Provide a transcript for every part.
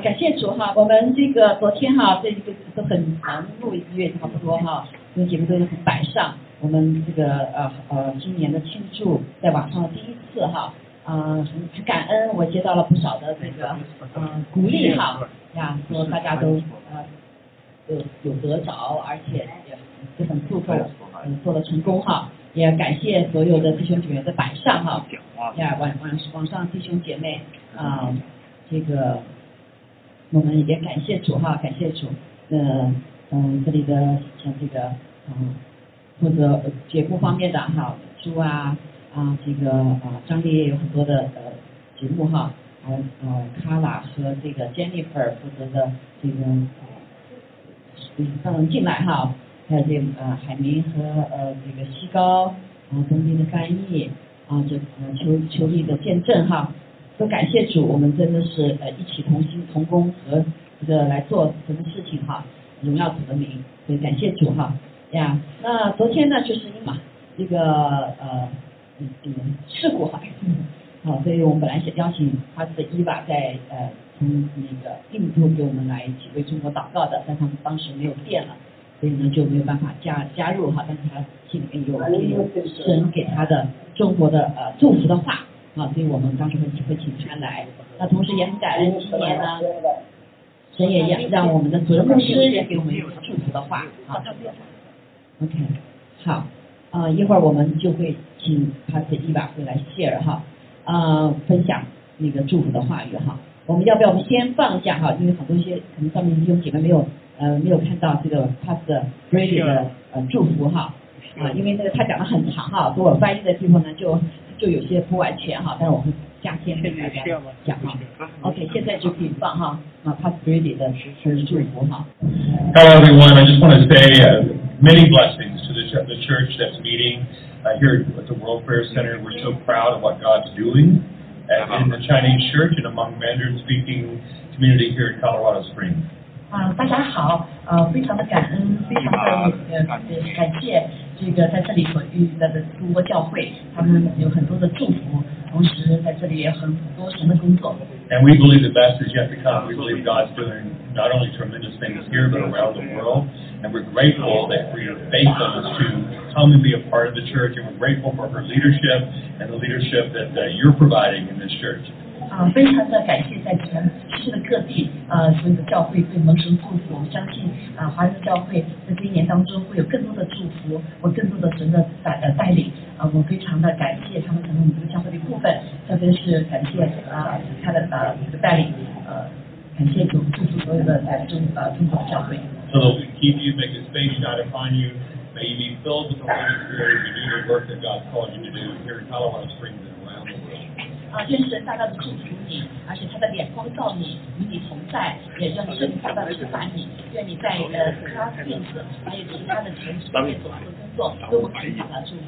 感谢主哈，我们这个昨天哈，这一个都很忙碌，一个月差不多哈，因为节目都很摆上。我们这个呃呃今年的庆祝在网上的第一次哈，啊很感恩，我接到了不少的这个嗯鼓励哈呀，说大家都呃有有得着，而且也也很祝福嗯做的成功哈，也感谢所有的弟兄姐妹的摆上哈呀网网网上弟兄姐妹啊这个我们也感谢主哈，感谢主，呃嗯这里的像这个嗯。负责节目方面的哈，朱啊啊这个啊张丽也有很多的呃节目哈，还有呃卡拉和这个 Jennifer 负责的这个呃让进来哈，还有这个呃海明和呃这个西高啊东京的翻译啊这呃秋秋丽的见证哈，都感谢主，我们真的是呃一起同心同工和这个来做什么事情哈，荣耀主的名，所以感谢主哈。呀，那昨天呢，就是因嘛这个呃嗯嗯事故哈，好，所以我们本来想邀请他的伊娃在呃从那个印度给我们来一起为中国祷告的，但他们当时没有电了，所以呢就没有办法加加入哈，但是他心里面有神给他的中国的呃祝福的话啊，所以我们当时会会请他来，那同时也很感恩今年呢，神也让让我们的主任牧师也给我们祝福的话啊。OK，好，啊，一会儿我们就会请他的伊娃会来 share 哈，啊，分享那个祝福的话语哈。我们要不要我们先放下哈？因为很多些可能上面弟兄姐妹没有呃没有看到这个 Patsy 的呃祝福哈，啊，因为那个他讲的很长哈，所以我翻译的地方呢就就有些不完全哈，但是我会加添给大家讲哈。OK，现在就可以放哈，啊，Pastor Brady 的是祝福哈。Hello everyone, I just want to say. many blessings to the, the church that's meeting uh, here at the World Prayer Center. We're so proud of what God's doing uh, in the Chinese church and among Mandarin speaking community here in Colorado Springs. 啊，大家好，呃，非常的感恩，非常的呃感谢这个在这里所遇到的中国教会，他们有很多的祝福，同时在这里也很多神的工作。And we believe the best is yet to come. We believe God's doing not only tremendous things here but around the world. And we're grateful that for your faithfulness to come and be a part of the church. And we're grateful for her leadership and the leadership that uh, you're providing in this church. 啊，非常的感谢在全世界的各地，呃，所有的教会对蒙神祝福。我们相信，啊，华人教会在这一年当中会有更多的祝福，和更多的神的带呃带领。啊，我非常的感谢他们成为我们这个教会的一部分，特别是感谢啊他的呃这个带领，呃，感谢主祝福所有的在中呃中国的教会。So we keep you, make His face shine upon you. May you be filled with the Holy Spirit and do the work that God's called you to do here in Colorado Springs and around the world. 啊，愿神大大的祝福你，而且他的脸光照你，与你同在，也让圣灵大大的触发你。愿你在呃 Class Things 还有其他的城市里面所做的工作，都蒙神大大祝福。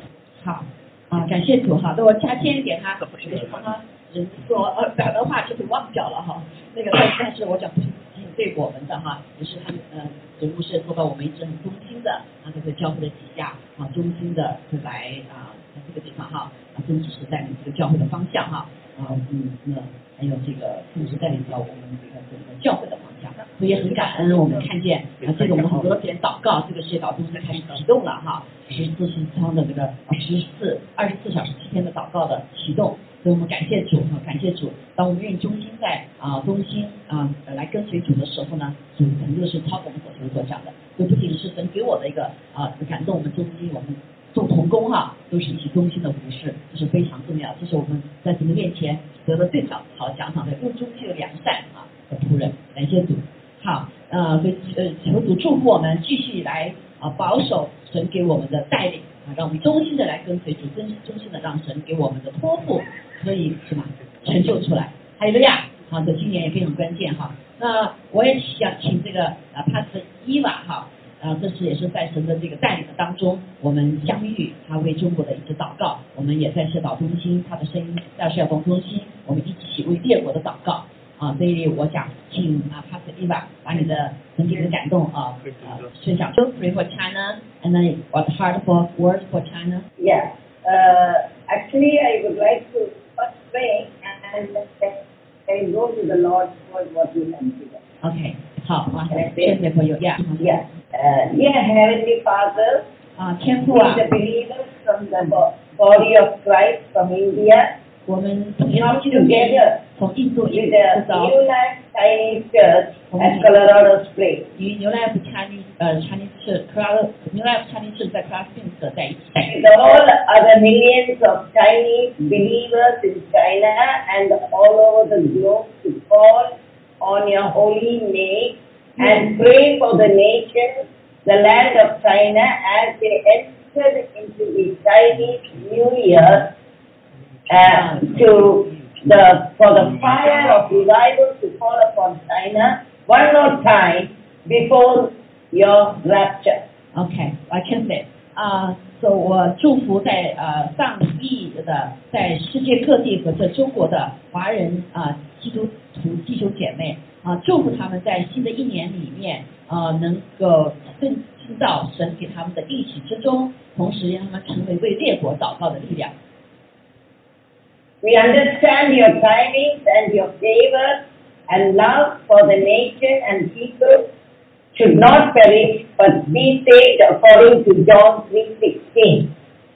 好，啊，感谢主哈，那我加添一点哈，刚刚人说呃讲的话就是忘掉了哈，那个但但是我讲不是。对我们的哈，也是他们呃，总部是做到我们一直很忠心的啊，这个教会的底下啊，忠心的会来啊，在这个地方哈，啊，真只是带领这个教会的方向哈，啊，嗯，那还有这个甚至带领到我们这个整个教会的方向，所以也很感恩我们看见啊，这个我们很多点祷告，这个世界祷中心开始启动了哈，十四十仓的这个十四二十四小时七天的祷告的启动。所以我们感谢主哈，感谢主。当我们愿意中心在啊中心啊来跟随主的时候呢，主肯定是超我们所求所想的。这不仅是神给我的一个啊感动，我们中心，我们做童工哈，都是一起忠心的服饰，这是非常重要。这是我们在神的面前得了最好好奖赏的，用忠心的良善啊的仆人。感谢主，好，呃，所以呃求主祝福我们继续来啊保守神给我们的带领啊，让我们忠心的来跟随主，真忠心的让神给我们的托付。可以是吧？成就出来，还有个呀，好，这今年也非常关键哈。那我也想请这个啊，帕斯伊娃哈，啊，这次也是在神的这个带领的当中，我们相遇，他为中国的一直祷告，我们也在社祷中心，他的声音在社祷中心，我们一起为列国的祷告啊。所以我想请啊，帕斯伊瓦把你的曾经的感动啊，啊，分享。So pray for China and then what heartful words for China? Yeah, uh, actually I would like to pray and then go to the Lord for what you consider. OK，好啊，Can I 谢?谢朋友呀。Yeah. Uh, dear Heavenly Father, 啊，天父 we 啊， the believers from the bo- body of Christ from India 我们同样 come 基督徒 together 从印度 with 一 the 直到 New Life Chinese Church at Colorado Springs. 与牛来福 Chinese 呃 Chinese 是 Clara 牛来福 Chinese 是在 Class Springs 在一起。 with all other millions of Chinese believers in China and all over the globe to call on your holy name and pray for the nation, the land of China as they enter into the Chinese New Year uh, to the for the fire of revival to fall upon China one more time before your rapture. OK，I can say 啊，so 我祝福在呃上亿的在世界各地和在中国的华人啊基督徒弟兄姐妹 啊，祝福他们在新的一年里面啊能够更听到神给他们的应许之中，同时让他们成为为列国祷告的力量。We understand your timings and your favor and love for the nation and people should not perish but be saved according to John 3.16.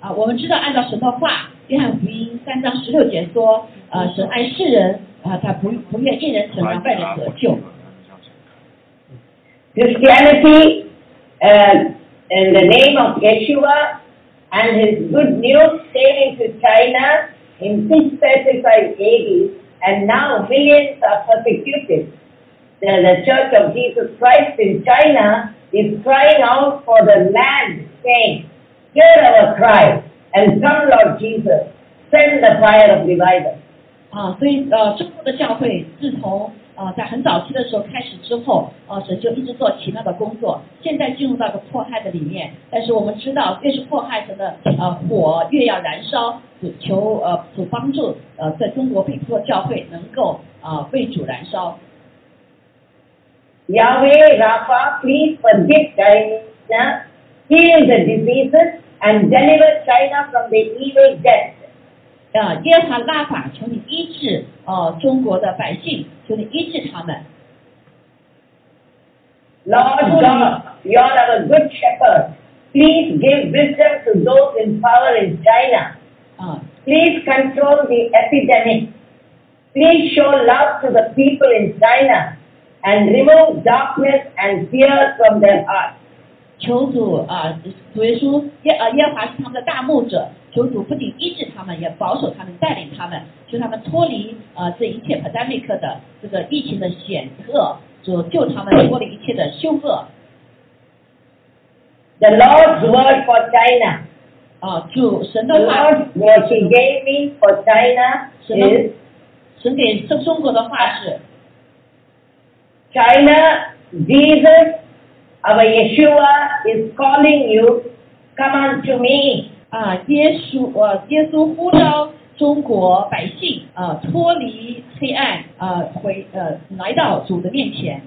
啊，我们知道按照神的话，约翰福音三章十六节说，呃，神爱世人啊，他不不愿一人沉沦，万人得救。 Christianity uh, in the name of Yeshua and his good news sailing to China in 635 AD and now millions are persecuted. The, the Church of Jesus Christ in China is crying out for the land saying, Hear our cry and come Lord Jesus, send the fire of revival. 啊，所以呃，中国的教会自从呃在很早期的时候开始之后，呃，神就一直做奇妙的工作。现在进入到个迫害的里面，但是我们知道，越是迫害神的呃火越要燃烧，主求呃主帮助呃在中国北部的教会能够啊、呃为主燃烧。啊，耶和华拉法，求你医治呃中国的百姓，求你医治他们。 Lord God, you are our good shepherd. Please give wisdom to those in power in China. 啊， Please control the epidemic. Please show love to the people in China and remove darkness and fear from their hearts. 求主啊，主耶稣耶呃耶和华是他们的大牧者， 求主不仅医治他们，也保守他们，带领他们，使他们脱离啊这一切 pandemic 的这个疫情的险恶，主救他们脱离一切的凶恶 The Lord's word for China. 啊，主神 The 的话， Lord, what He gave me for China is 神给中中国的话是 China, Jesus, our Yeshua is calling you, come unto me. 啊，耶稣呃耶稣呼召中国百姓啊脱离黑暗啊回呃来到主的面前，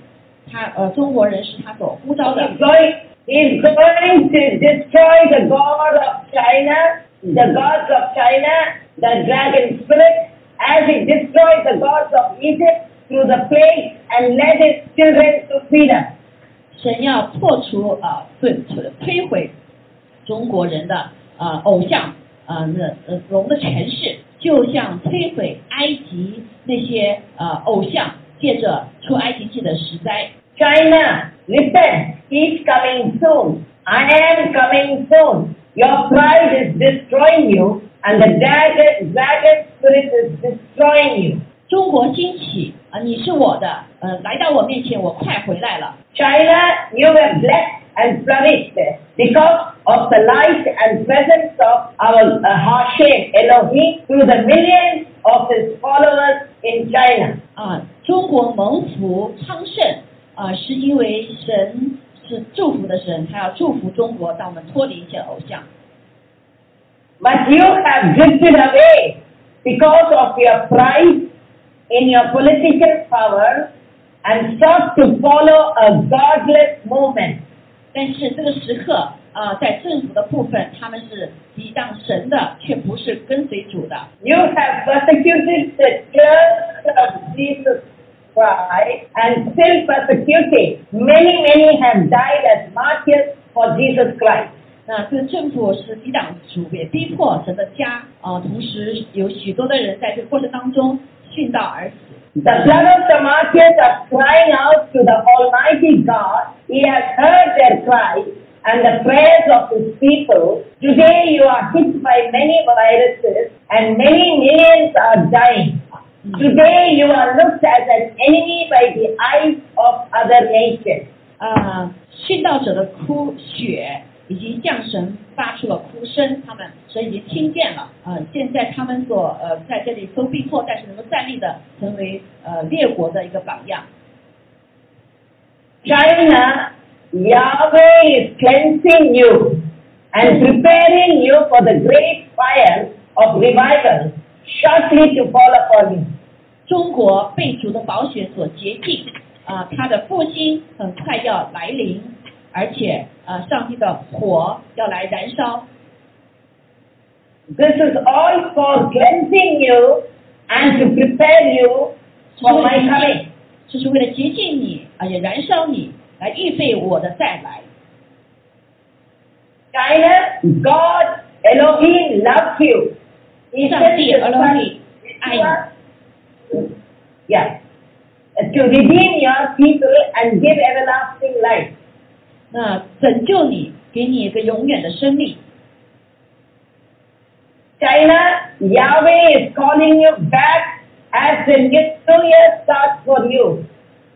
他呃中国人是他所呼召的 He's。going, he's going to destroy the God of China, the gods of China, the dragon spirit, as he destroyed the gods of Egypt through the plague and led his children to freedom. 神要破除啊，对摧毁中国人的啊偶像啊那呃龙的权势，就像摧毁埃及那些呃偶像，借着出埃及记的十灾 China, listen, he's coming soon. I am coming soon. Your pride is destroying you, and the dragon, dragon spirit is destroying you. 中国兴起啊，你是我的，呃，来到我面前，我快回来了。China, you were blessed and flourished because of the light and presence of our uh, Hashem Elohim through the millions of his followers in China. 啊，中国蒙福昌盛啊，是因为神是祝福的神，他要祝福中国，让我们脱离一切偶像。 But you have drifted away because of your pride in your political power and sought to follow a godless movement. 但是这个时刻， 呃，在政府的部分，他们是抵挡神的，却不是跟随主的。 You have persecuted the church of Jesus Christ and still persecuting. Many, many have died as martyrs for Jesus Christ. 那这个政府是抵挡主，也逼迫神的家啊、同时有许多的人在这个过程当中殉道而死。 The blood of the martyrs are crying out to the Almighty God. He has heard their cries and the prayers of His people. Today you are hit by many viruses and many millions are dying. Today you are looked as an enemy by the eyes of other nations. 啊，殉道者的哭血已经向神发出了哭声，他们神已经听见了。呃，现在他们所呃在这里受逼迫，但是能够站立的，成为呃列国的一个榜样。 China, Yahweh is cleansing you and preparing you for the great fire of revival shortly to fall upon you. 中国被主的宝血所洁净，啊、他的复兴很快要来临，而且呃，上帝的火要来燃烧。 This is all for cleansing you and to prepare you for my coming. 这是为了洁净你，啊、也燃烧你， 来预备我的再来。 China, God, Elohim loves you. He 上 sent 帝 His 俄罗 son 米爱你， yeah, to redeem your people and give everlasting life. 那拯救你，给你一个永远的生命。 China, Yahweh is calling you back as the new year starts for you.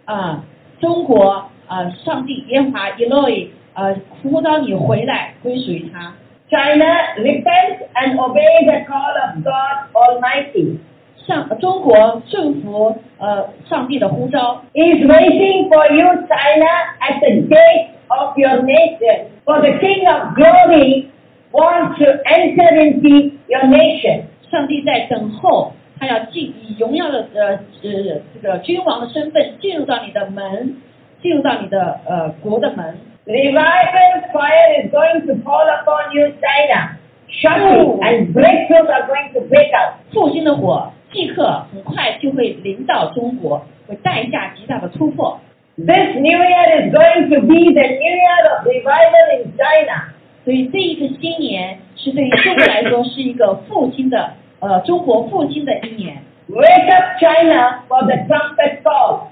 啊，中国 啊，上帝耶和华耶洛伊呃呼召你回来，归属于他。China, repent and obey the call of God Almighty. 上中国顺服呃上帝的呼召 is waiting for you, China, at the gate of your nation. For the King of Glory wants to enter into your nation. 上帝在等候，他要进以荣耀的呃呃这个君王的身份进入到你的门，进入到你的呃国的门。Revival fire is going to fall upon you, China. Shortly, and breakthroughs are going to break out. 复兴的火即刻很快就会临到中国，会带下极大的突破。This new year is going to be the new year of revival in China. 所以这一个新年是对于中国来说是一个复兴的呃中国复兴的一年，Wake up, China, for the trumpet call.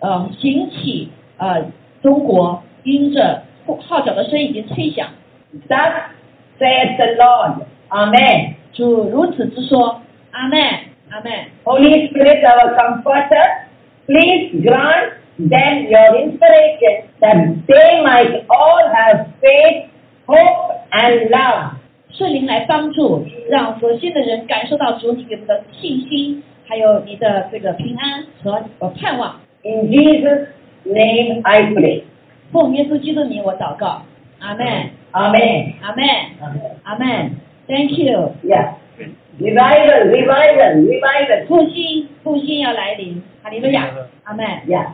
呃兴起呃中国因着号角的声已经吹响， Thus saith the Lord. Amen. 主如此之说，阿门阿门。 Holy Spirit, our comforter, please grant them your inspiration that they might all have faith, hope, and love. 圣灵来帮助，让所信的人感受到主你给我们的信心，还有你的这个平安和呃盼望。 In Jesus' name I pray. 奉耶稣基督的名，我祷告，阿门 Amen. 阿门阿门。Thank you。Yeah. Revival, revival, revival. 复兴复兴要来临，哈利路亚，阿门 Yeah.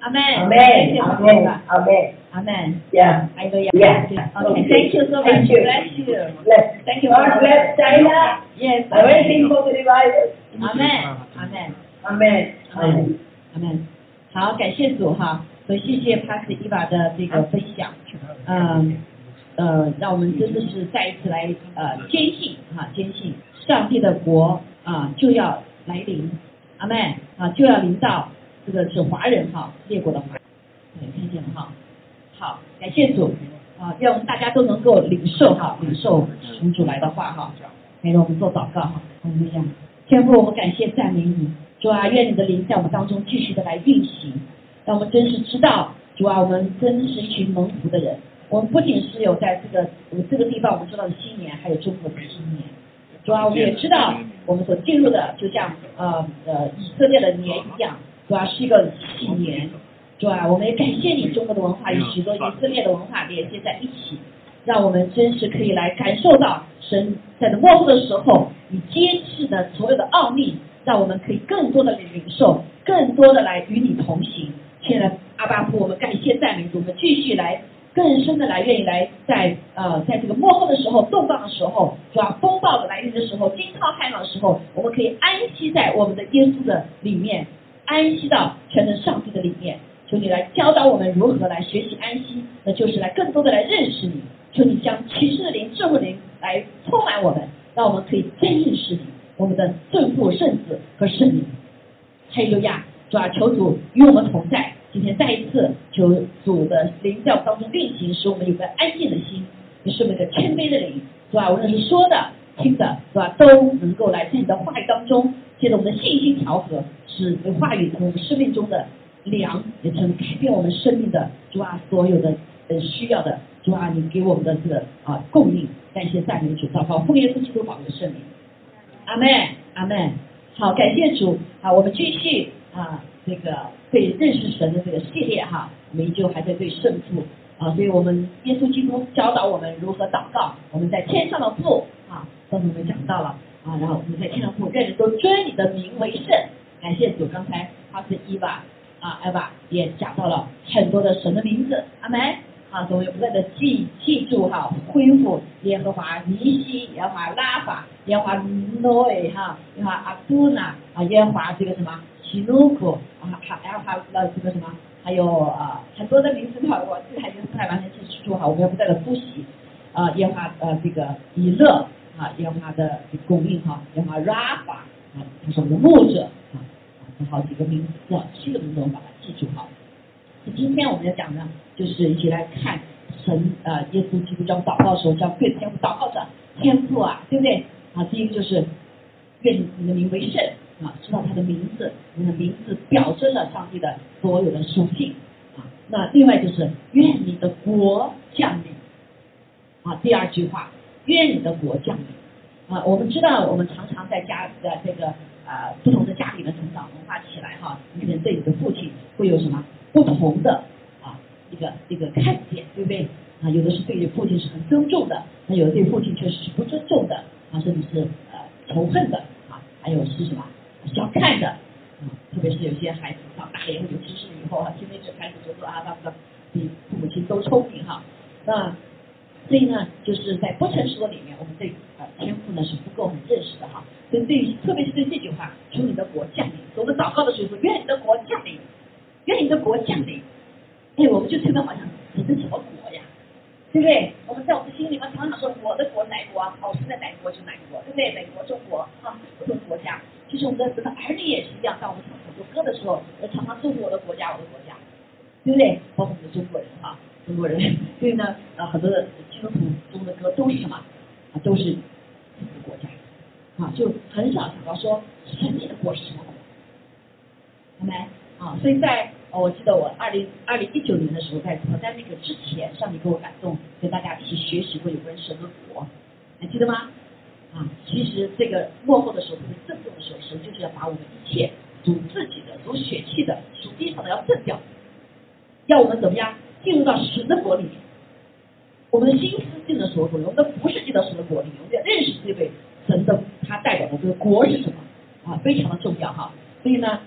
阿门 Amen. Amen. Amen. 阿门，Yeah. 哈利路亚。Yeah. OK，Thank you so Thank much. you. Bless you. Bless. Thank you. God bless China. Yes. I'm waiting for the revival. 阿门阿门 Amen. Amen. 好，感谢主哈，所以谢谢 pas Eva 的这个分享，嗯呃，让我们真的是再一次来呃坚信哈，坚信上帝的国啊就要来临，阿门啊就要临到这个是华人哈列国的华人，对，看见了哈，好，感谢主啊，让我们大家都能够领受哈，领受从主来的话哈，来给我们做祷告哈，我们这样。天父，我们感谢赞美你，主啊，愿你的灵在我们当中继续的来运行，让我们真实知道，主啊，我们真是一群蒙福的人。我们不仅是有在这个我们这个地方我们知道的新年，还有中国的新年。主啊，我们也知道我们所进入的，就像呃呃以色列的年一样，主啊是一个喜年。主啊，我们也感谢你，中国的文化与许多以色列的文化连接在一起，让我们真实可以来感受到神在这幕后的时候，你揭示的所有的奥秘，让我们可以更多的领受，更多的来与你同行。亲爱的阿巴夫，我们感谢赞美主，我们继续来更深的来愿意来在呃在这个幕后的时候动荡的时候，主要风暴的来临的时候，惊涛骇浪的时候，我们可以安息在我们的耶稣的里面，安息到全能上帝的里面。求你来教导我们如何来学习安息，那就是来更多的来认识你。求你将启示的灵、智慧灵来充满我们，让我们可以真认识你，我们的正父、圣子和圣灵。哈利路亚！主啊，求主与我们同在。今天再一次求主的灵在我们当中运行，使我们有个安静的心，也是我们一个谦卑的灵。主啊，无论是说的、听的，是吧，都能够来自你的话语当中，借着我们的信心调和，使话语成为我们生命中的粮，也成改变我们生命的主啊，所有的呃需要的主啊，你给我们的这个啊供应，感谢赞美主，祷告奉耶稣基督宝贵的圣灵，阿门，阿门。好，感谢主，好，我们继续啊，这个对认识神的这个系列哈，我们依旧还在对圣父啊，所以我们耶稣基督教导我们如何祷告，我们在天上的父啊，刚才我们讲到了啊，然后我们在天上父，愿人都尊你的名为圣，感谢主，刚才他是伊娃啊，艾娃也讲到了很多的神的名字，阿门。啊，所以不断的记记住哈，恢复耶和华尼西，耶和华拉法，耶和华诺埃哈，耶和华阿杜纳啊，耶和华这个什么西努库啊，还耶和华呃这个什么，还有啊很多的名字哈，我这还是不太完全记记住哈，我们要不断的复习啊，耶和华呃这个以勒啊，耶和华的供应哈，耶和华拉法啊，他是我们的牧者啊，这好几个名字，七个名字我们把它记住好。今天我们要讲的，就是一起来看神呃，耶稣基督教祷告的时候，叫对天父祷告者天父啊，对不对？啊，第一个就是愿你的名为圣啊，知道他的名字，你的名字表征了上帝的所有的属性啊。那另外就是愿你的国降临啊，第二句话，愿你的国降临啊。我们知道，我们常常在家的这个啊不同的家里面成长文化起来哈，你可能对你的父亲会有什么？不同的啊一个一个看见，对不对？啊，有的是对于父亲是很尊重的，那有的对父亲确实是不尊重的，啊，甚至是呃仇恨的，啊，还有是什么小看的，啊，特别是有些孩子长大了以后有知识以后啊，听那个开始就说啊，他们比父母亲都聪明哈，那所以呢，就是在不成熟的里面，我们对呃天赋呢是不够很认识的哈，所以对于特别是对这句话，求你的国降临，我们祷告的时候说，愿你的国降临。愿你的国降临，哎，我们就觉得好像你是什么国呀，对不对？我们在我们心里面常常说我的国哪国啊？哦，是在哪国就哪国，对不对？美国、中国啊，不同国家。其实我们的这个儿女也是一样，当我们唱很多歌的时候，我常常祝福我的国家，我的国家，对不对？包括我们中国人哈，中国人，所以呢，啊，很多的基督徒中的歌都是什么？啊，都是自己的国家，啊，就很少想到说神你的国是什么国，好没？啊，所以在呃，我记得我二零二零一九年的时候，在在那个之前，上帝给我感动，跟大家一起学习过有关神的国，还记得吗？啊，其实这个幕后的时候，特别震动的时候，神就是要把我们一切属自己的、属血气的、属地上的要震掉，要我们怎么样进入到神的国里面？我们的心思进了神的国里，我们的服饰进到神的国里面，我们要认识这位神的他代表的这个国是什么啊，非常的重要哈。所以呢。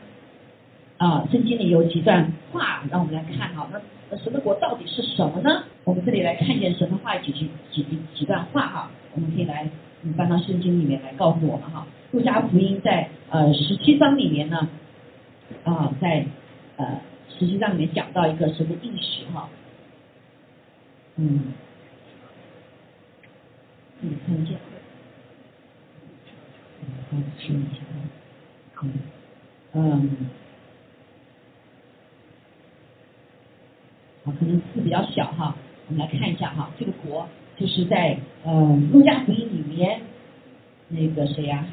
啊，圣经里有几段话，让我们来看哈。那神的国到底是什么呢？我们这里来看见神的话几句几几段话哈。我们可以来翻到圣经里面来告诉我们哈。路加福音在呃十七章里面呢，啊，在呃十七章里面讲到一个神的应许哈。嗯，嗯，看见。嗯，嗯。啊，可能字比较小哈，我们来看一下哈，这个国就是在呃路加福音里面那个谁呀，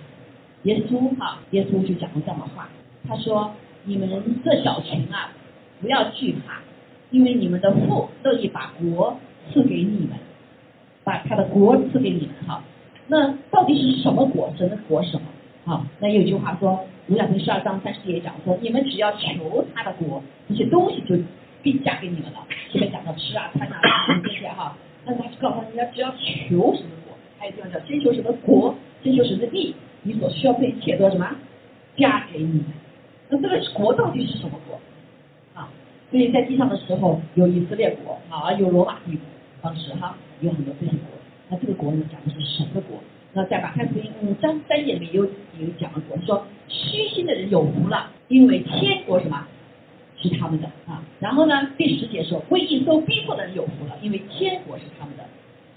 耶稣哈，耶稣就讲了这样的话，他说：你们这小群啊，不要惧怕，因为你们的父乐意把国赐给你们，把他的国赐给你们哈。那到底是什么国？神的国什么？好，那有句话说，路加福音十二章三十节讲说，你们只要求他的国，这些东西就。必嫁给你们了。前面讲到吃啊、穿啊这些哈，那他告诉他，你要只要求什么国，还有地方叫先求什么国，先求什么地，你所需要这一切都什么嫁给你。那这个国到底是什么国啊？所以在地上的时候有以色列国啊，有罗马帝国，当时哈有很多这些国。那这个国呢，讲的是神的国。那在马太福音五章三节里面有有讲了过，说虚心的人有福了，因为天国什么是他们的啊。然后呢，第十节说为应受逼迫的人有福了，因为天国是他们的。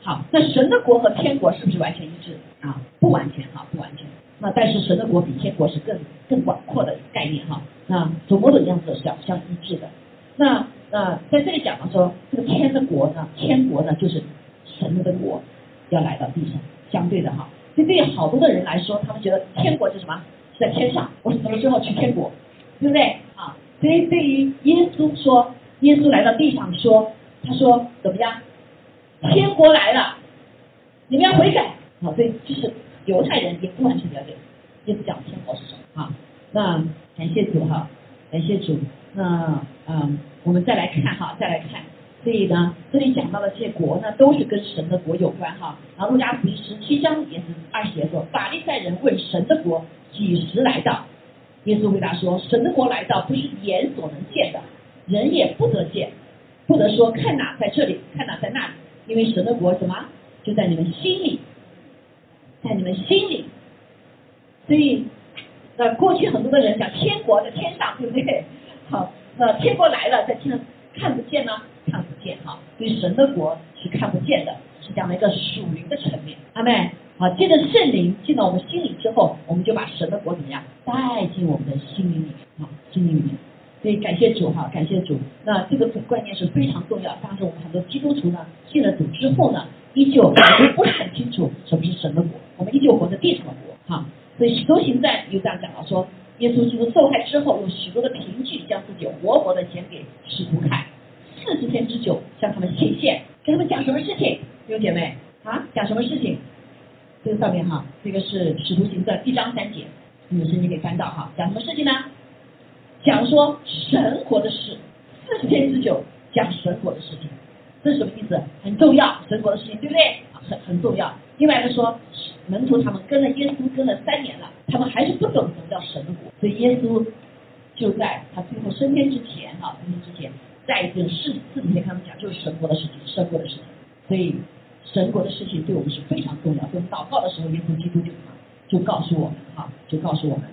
好，那神的国和天国是不是完全一致啊？不完全哈，不完全。那但是神的国比天国是更更广阔的概念哈。那从某种样子是要相一致的。那那在这里讲了说，这个天的国呢，天国呢就是神的国要来到地上。相对的哈，所以对于好多的人来说，他们觉得天国是什么？是在天上，我死了之后去天国？对不对啊？所以对于耶稣说，耶稣来到地上说，他说怎么样？天国来了，你们要悔改。好，所以就是犹太人也不完全了解耶稣讲天国是什么啊？那感谢主哈，感谢主。那嗯，我们再来看哈，再来看。所以呢，这里讲到的这些国呢，都是跟神的国有关哈。然后路加福音十七章也是二节说，法利赛人问神的国几时来到？耶稣回答说，神的国来到不是眼所能见。的，人也不得见，不得说看哪在这里，看哪在那里，因为神的国什么？就在你们心里，在你们心里。所以，那过去很多的人讲天国在天上，对不对？好，那天国来了，在天上看不见呢。看不见哈，所以神的国是看不见的，是这样的一个属灵的层面。阿妹，好，借着圣灵进到我们心里之后，我们就把神的国怎么样带进我们的心灵里面，好，心灵里面。所以感谢主哈，感谢主。那这个观念是非常重要。当时我们很多基督徒呢，信了主之后呢，依旧感觉不是很清楚什么是神的国，我们依旧活在地上的国哈。所以许多行在又这样讲了，说耶稣基督受害之后，用许多的凭据将自己活活的显给使徒看。四十天之久，向他们显现，跟他们讲什么事情？弟兄姐妹啊，讲什么事情？这个上面哈，这个是使徒行传一章三节，你们圣经可以翻到哈。讲什么事情呢？讲说神国的事。四十天之久，讲神国的事情，这是什么意思？很重要，神国的事情，对不对？很很重要。另外一个说，门徒他们跟了耶稣跟了三年了，他们还是不懂什么叫神国，所以耶稣就在他最后升天之前哈，升天之前。再一次四四天，他们讲就是神国的事情，神国的事情。所以神国的事情对我们是非常重要。所以祷告的时候，耶稣基督就就告诉我们哈，就告诉我们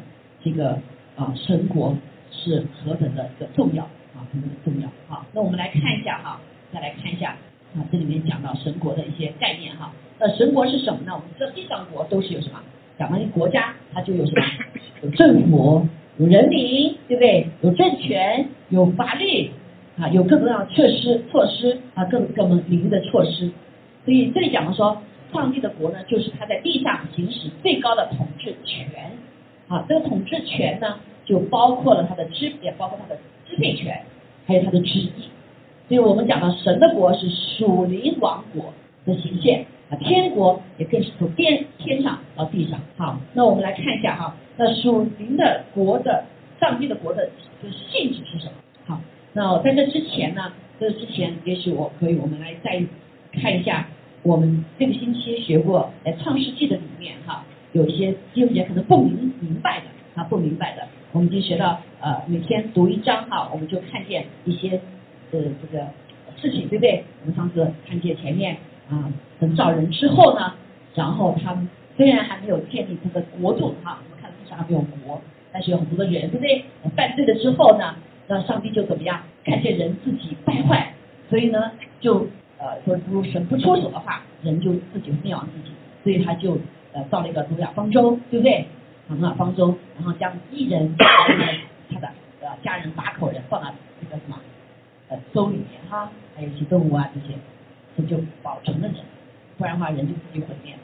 这个啊神国是何等的一个重要啊，何等的重要啊。那我们来看一下哈，再来看一下啊，这里面讲到神国的一些概念哈。那神国是什么呢？我们知道地上国都是有什么？讲到一国家，它就有什么？有政府，有人民，对不对？有政权，有法律。啊，有各种各样的措施措施啊，各各种领域的措施。所以这里讲的说，上帝的国呢，就是他在地上行使最高的统治权。啊，这个统治权呢，就包括了他的支，也包括他的支配权，还有他的旨意。所以我们讲到神的国是属灵王国的形现啊，天国也更是从天天上到地上。好，那我们来看一下哈，那属灵的国的上帝的国的这个性质是什么？好。那在这之前呢？这之前也许我可以，我们来再看一下，我们这个星期学过在创世纪的里面哈，有一些弟兄姐可能不明明白的啊，不明白的，我们已经学到呃，每天读一章哈，我们就看见一些呃这个事情，对不对？我们上次看见前面啊，等造人之后呢，然后他们虽然还没有建立这个国度哈，我们看地上还没有国，但是有很多的人，对不对？犯罪了之后呢？那上帝就怎么样？看见人自己败坏，所以呢，就呃说如果神不出手的话，人就自己灭亡自己，所以他就呃造了一个诺亚方舟，对不对？诺亚方舟，然后将一人他的呃家人八口人放到这个什么呃舟里面哈，还有一些动物啊这些，这就保存了人，不然的话人就自己毁灭了。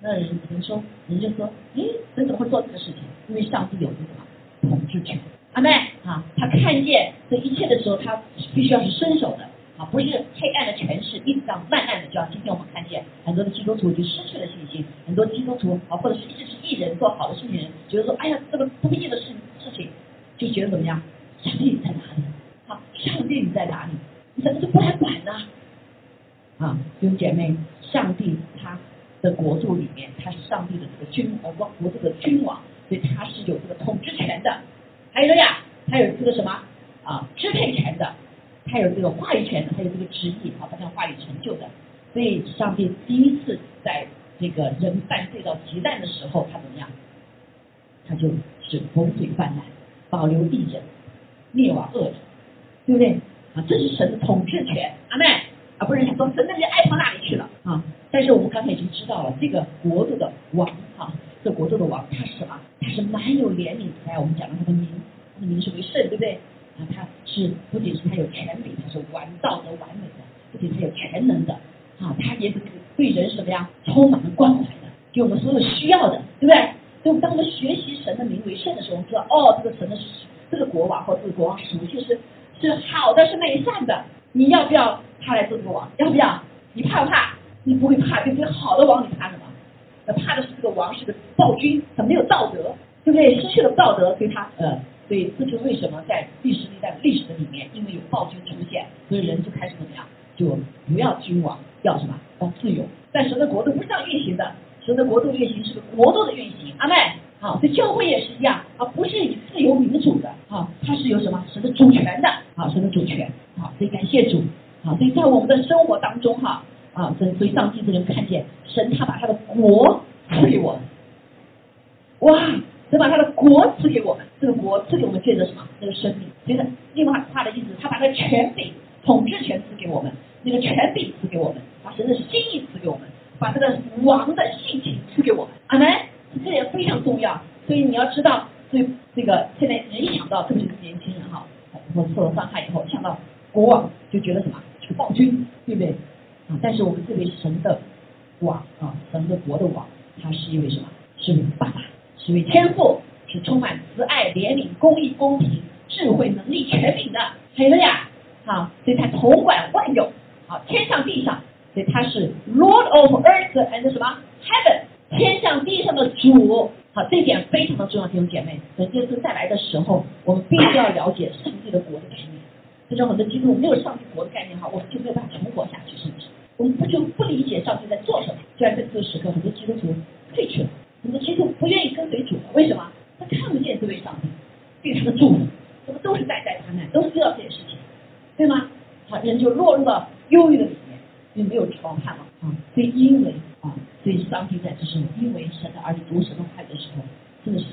那人人说，人就说，咦，人怎么会做这个事情？因为上帝有这个什么统治权。阿妹啊，他看见这一切的时候，他必须要是伸手的啊，不是黑暗的权势一直这样慢慢的，就像今天我们看见很多的基督徒就失去了信心，很多基督徒啊，或者是一直是艺人做好的事情，觉得说，哎呀，这个不义的事事情，就觉得怎么样？上帝在哪里？啊，上帝你在哪里？你怎么就不来管呢？啊，弟兄姐妹，上帝他的国度里面，他是上帝的这个君呃王国这个君王，所以他是有这个统治权的。还有呀，还有这个什么啊支配权的，他有这个话语权的，他有这个旨意啊，把这话语成就的。所以上帝第一次在这个人犯罪到极端的时候，他怎么样？他就是洪水泛滥，保留地人，灭亡恶人，对不对？啊，这是神的统治权，阿妹啊，不是说神的人爱到哪里去了啊？但是我们刚才已经知道了，这个国度的王啊，这国度的王他是什么？他是蛮有怜悯的。来，我们讲了他的名，他的名是为圣，对不对？啊，他是不仅是他有权柄，他是完道德完美的，不仅他有全能的啊，他也是对人什么呀，充满了关怀的，给我们所有需要的，对不对？所以当我们学习神的名为圣的时候，我们知道哦，这个神的这个国王或这个国王属性是是好的，是美善的。你要不要他来做这个王？要不要？你怕不怕？你不会怕，对不对？好的王你怕什么？那怕的是这个王是个暴君，他没有道德，对不对？失去了道德，所以他呃，所以这就为什么在历史历代历史的里面，因为有暴君出现，所以人就开始怎么样？就不要君王，要什么？要自由。但神的国度不是这样运行的，神的国度运行是个国度的运行。阿妹，好，这教会也是一样啊，不是以自由民主的啊，它是有什么？神的主权的啊，神的主权啊，所以感谢主啊，所以在我们的生活当中哈。啊，所以所以上帝就能看见神，他把他的国赐给我，哇，神把他的国赐给我们，这个国赐给我们借着什么？这个生命。接着另外话的意思，他把他的权柄、统治权赐给我们，那个权柄赐给我们，把神的心意赐给我们，把这个王的性情赐给我们。阿门，这也非常重要。所以你要知道，所以这个现在人一想到，特别是年轻人哈，我受了伤害以后，想到国王就觉得什么？是个暴君，对不对？啊！但是我们这位神的王啊，神的国的王，他是一位什么？是爸爸，属于天赋，是充满慈爱、怜悯、公义、公平、智慧、能力、权柄的，谁的呀？啊！所以他统管万有，啊，天上地上，所以他是 Lord of Earth and 什么 Heaven，天上地上的主。好，这一点非常的重要，弟兄姐妹。等这次再来的时候，我们必须要了解上帝的国的概念。这种很多基督徒没有上帝国的概念哈，我们就没有办法存活下去，是不是？我们不就不理解上帝在做什么？就在这个时刻，很多基督徒退去了，我们基督不愿意跟随主。为什么？他看不见这位上帝对他的祝福，这不都是代代谈难，都知道这件事情，对吗？好，人就落入了忧郁的里面，就没有期望盼望啊。所以因为啊，所以上帝在这时候，因为神的儿子读神的话的时候，真的是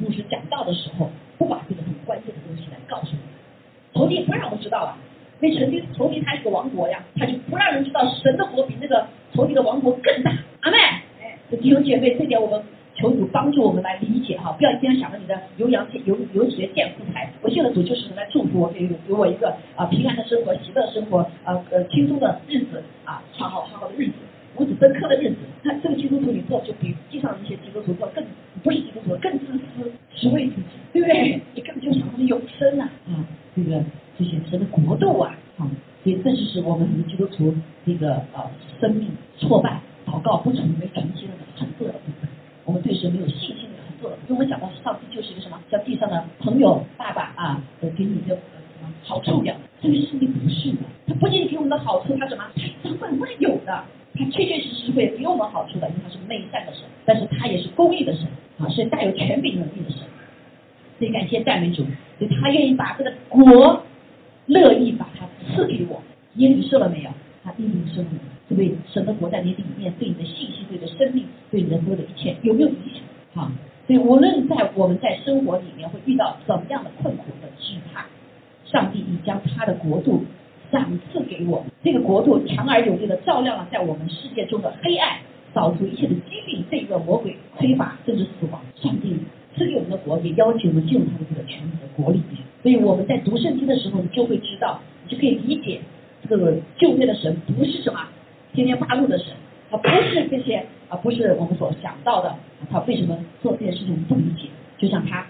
牧师讲道的时候，不把这个很关键的东西来告诉你，头敌不让我们知道了。因为神的仇敌他是个王国呀，他就不让人知道神的国比那个仇敌的王国更大。阿妹，弟兄姐妹，这点我们求主帮助我们来理解哈，不要经常想着你的有氧有有血健富财。我信了主就是来祝福我，给给我一个啊平安的生活、喜乐生活、呃呃轻松的日子啊，好好好好的日子，五子登科的日子。那这个基督徒你做就比地上的一些基督徒做更不是基督徒更自私，只为自己，对不对？你根本就想的是永生啊啊，这个。这些神的国度啊，啊，所以这就是我们很多基督徒这个呃生命挫败、祷告不成为成绩的很重要的部分。我们对神没有信心的很重要的，因为我们讲到上帝就是一个什么，叫地上的朋友、爸爸啊，我给你的什么好处一样。这个上帝不是的，他不仅给我们的好处，他什么？他掌管万有的，他确确实实会给我们好处的，因为他是美善的神，但是他也是公义的神啊，是带有权柄能力的神。所以感谢赞美主，所以他愿意把这个国。乐意把它赐给我，你领受了没有？他一领受了，对不对？神的国在你里面，对你的信息、对你的生命、对你的所有的一切有没有影响？哈，所以无论在我们在生活里面会遇到怎么样的困苦的惧怕，上帝已将他的国度赏赐给我们。这个国度强而有力的照亮了在我们世界中的黑暗，扫除一切的疾病、罪恶、魔鬼、匮乏甚至死亡。上帝赐给我们的国，也邀请我们进入他的这个全能的国里面。所以我们在读圣经的时候，你就会知道，你就可以理解这个救约的神不是什么天天发怒的神，他不是这些啊，不是我们所想到的，他为什么做这件事情不理解？就像他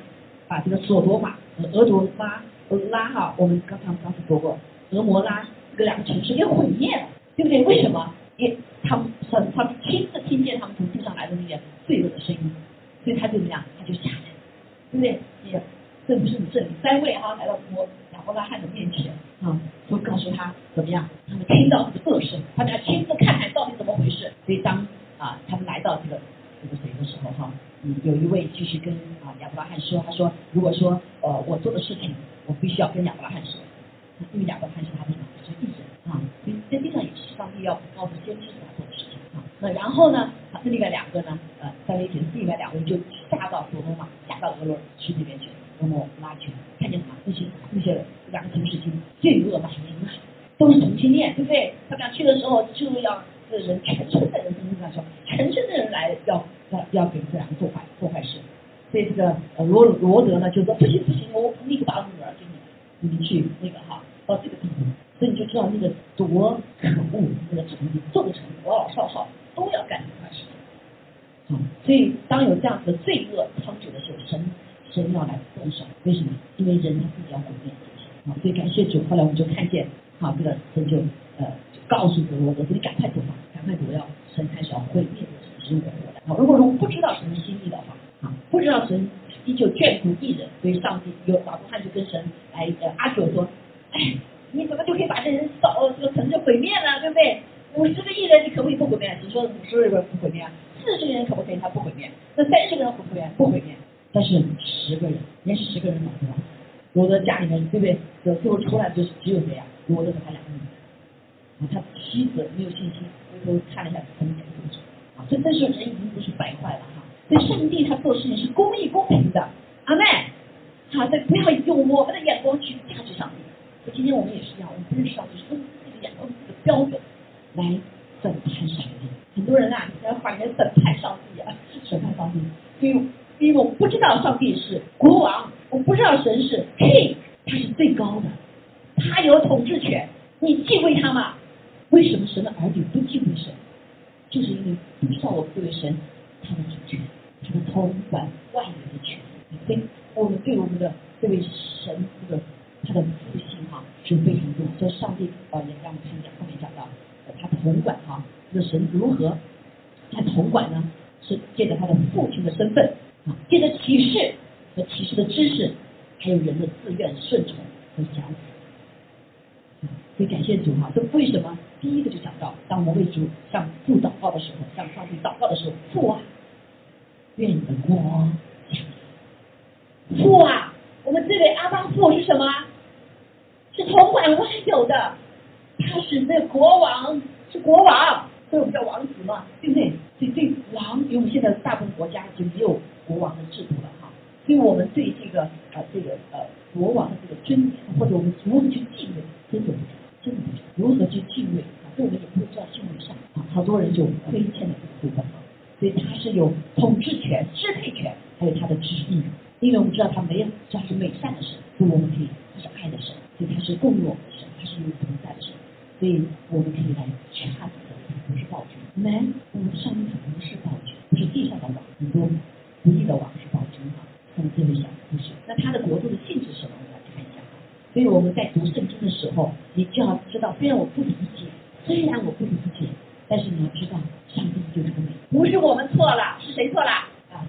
把这个索多玛和俄罗拉俄拉哈，我们刚刚刚才说过，俄摩拉这两个城市给毁灭了，对不对？为什么？因为他们他他们亲自听见他们从地上来的那些罪恶的声音，所以他就怎么样？他就下来，对不对？也。这不是你这里三位哈来到摩伯拉罕的面前啊，会告诉他怎么样？他们听到这个恶声，他们要亲自看看到底怎么回事。所以当啊他们来到这个这个谁的时候哈，嗯，有一位继续跟啊亚伯拉罕说，他说如果说呃我做的事情我必须要跟亚伯拉罕说，因为亚伯拉罕是他的什么？是艺人啊，所以在地上也是上帝要告诉先知所要做的事情啊。那然后呢，他另外两个呢，呃，三位神另外两位就下到索多玛，下到俄罗区那边去，俄摩拉去，看见什么？那些那些两个城市经罪恶满盈啊，都是同性恋，对不对？他们俩去的时候就要这人全村的人跟他说，全村的人来要要要给这两个做坏做坏事。所以这个罗罗德呢就说不行不行，我立刻把我女儿给你，你们去那个哈到这个地步，所以你就知道那个多可恶那个程度，做不成老老少少都要干这块事情。啊，所以当有这样子的罪恶猖獗的时候，神神要来很少，为什么？因为人他自己要毁灭自己啊，所以感谢主。后来我们就看见，啊这个神就呃就告诉这个罗德说你赶快走吧，赶快走，要神开始要毁灭这个人，如果啊，如果说我们不知道神的心意的话。啊，不知道神依旧眷顾艺人，所以上帝有法布汉就跟神来呃阿九说，哎，你怎么就可以把这人扫这个城就毁灭了？对不对？五十个亿人你可不可以不毁灭？只说五十个人不毁灭，四十个人可不可以他不毁灭？那三十个人毁不毁灭？不毁灭。但是十个人，连十个人都不到。罗德家里面对不对？有最后出来就是只有谁呀？罗德和他两个人。啊，他妻子没有信心，回头看了一下他们两个故事。啊，这但是人已经不是白坏了哈。所以上帝他做事情是公义公平的，阿妹，好，所以不要用我们的眼光去价值上帝。所以今天我们也是一样，我们不是上帝，是用自己的眼光、自己的标准来审判上帝。很多人啊，在话里面审判上帝啊，审判上帝。所以，因为我们不知道上帝是国王，我不知道神是 king，他是最高的，他有统治权。你忌讳他吗？为什么神的儿女不忌讳神？就是因为不知道我们这位神他的主权。他的统管万有的权，所以我们对我们的这位神这个他的父亲哈是非常重要。所以上帝呃也让我们看见后面讲到他统管哈这个神如何他统管呢？是借着他的父亲的身份，借着启示和启示的知识，还有人的自愿顺从和降服。所以感谢主哈，这为什么？第一个就讲到，当我们为主向父祷告的时候，向上帝祷告的时候，父啊。愿你的光父啊，我们这位阿巴父是什么？是统管万有的，他是那国王，是国王，所以我们叫王子嘛，对不对？所以对王，因为我们现在大部分国家已经没有国王的制度了哈，所以我我们对这个啊，对呃国王的这个尊严，或者我们如何去敬畏，真的不知道，真的不知道如何去敬畏啊，所以我们也不会知道敬畏上啊，好多人就亏欠了这个部分啊。所以他是有统治权、支配权，还有他的旨意。因为我们知道他没有，他是美善的神，所以我们可以，他是爱的神，所以他是共我们的神，他是有同在的神，所以我们可以来掐死他，不是暴君。们，我们的上帝不是暴君，不是地上的王，很多不义的王是暴君哈。他们这么想不是。那他的国度的性质是什么？我们来看一下哈。所以我们在读圣经的时候，你就要知道，虽然我不理解，虽然我不理解。但是你要知道，上帝就是美，不是我们错了，是谁错了？啊，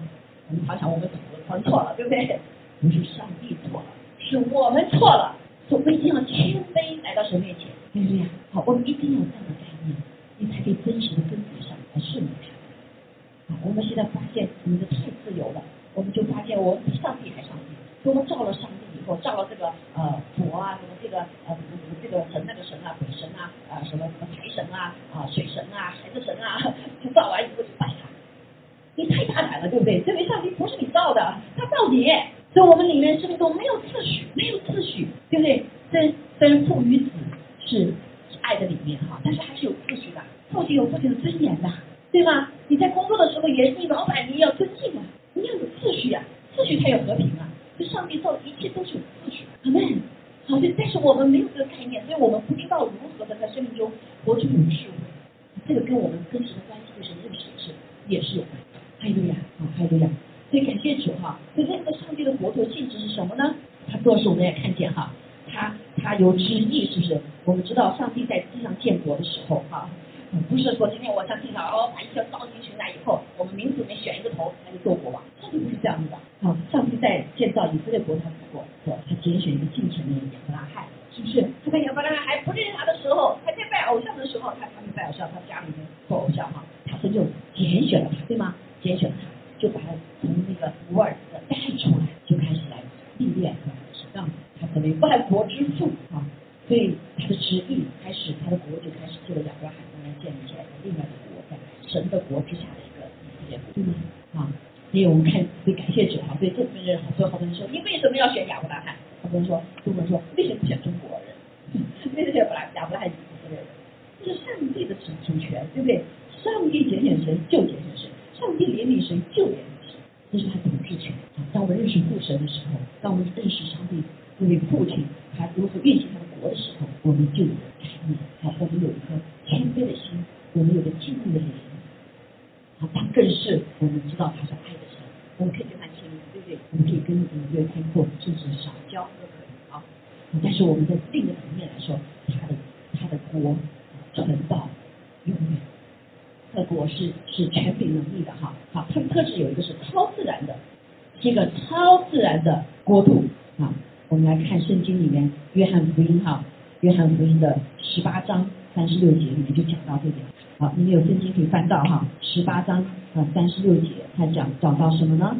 我们好像我们我们错了，对不对？不是上帝错了，是我们错了。所以我们一定要谦卑来到神面前，对不对呀？好，我们一定要有这样的概念，你才可以真实的跟随上来顺着他。好，我们现在发现我们的太自由了，我们就发现我们比上帝还上帝。我们造了上帝以后，造了这个呃佛啊，什么这个呃这个神那个神啊，鬼神啊，啊什么什么财神啊，啊水神啊，孩子神啊，就造完以后就拜他。你太大胆了，对不对？这位上帝不是你造的，他造你。所以我们里面生命中没有秩序，没有秩序，对不对？虽虽然父与子是爱的里面哈，但是还是有秩序的。父亲有父亲的尊严的，对吗？你在工作的时候也是你老板，你要尊敬啊，你要有秩序啊，秩序才有和平啊。上帝造的一切都是有秩序，阿门。好，但是我们没有这个概念，所以我们不知道如何的在生命中活出有智慧。这个跟我们跟神的关系、对神认识是也是有关。还有呀，啊，还有呀。所以感谢主哈。所以这个上帝的国度性质是什么呢？他做事我们也看见哈，他他有旨意，是不是？我们知道上帝在地上建国的时候哈。不是说今天我像经常哦，把一些高级群来以后，我们民族里面选一个头来做国王，上帝不是这样子的啊！上帝在建造以色列国他做做，他拣选一个敬虔的人亚伯拉罕，是不是？他在亚伯拉罕还不认识他的时候，还在拜偶像的时候，他他们拜偶像，他家里面做偶像哈，他是就拣选了他，对吗？拣选了他，就把他从那个乌尔的带出来，就开始来历练是让他成为万国之父啊！所以他的旨意开始，他的国就开始借着亚伯拉罕慢慢建立起来的另外一个国，在神的国之下的一个以色列国，对吗？啊，所以我们看，所以感谢主哈，所以这部分人，所以好多人说，你为什么要选亚伯拉罕？好多人说，中国人说，为什么不选中国人？为什么不来亚伯拉罕以色列人？这是上帝的主主权，对不对？上帝拣选谁就拣选谁，上帝怜悯谁就怜悯谁，这是他统治权。当我们认识父神的时候，当我们认识上帝作为父亲，他如何运行他的国的时候，我们就有概念。好，我们有一颗谦卑的心，我们有个敬畏的灵。好，但更是我们知道他是爱的神，我们可以跟他亲密，对不对？我们可以跟五月天父甚至少交都可以啊。但是我们在另一个层面来说，他的他的国存到永远。特国是是权柄能力的哈，好，它的特质有一个是超自然的，是一个超自然的国度啊。我们来看圣经里面约翰福音哈，约翰福音的十八章三就讲到这点。好，你们有圣经可以翻到哈，十八章啊三十六节，他讲讲到什么呢？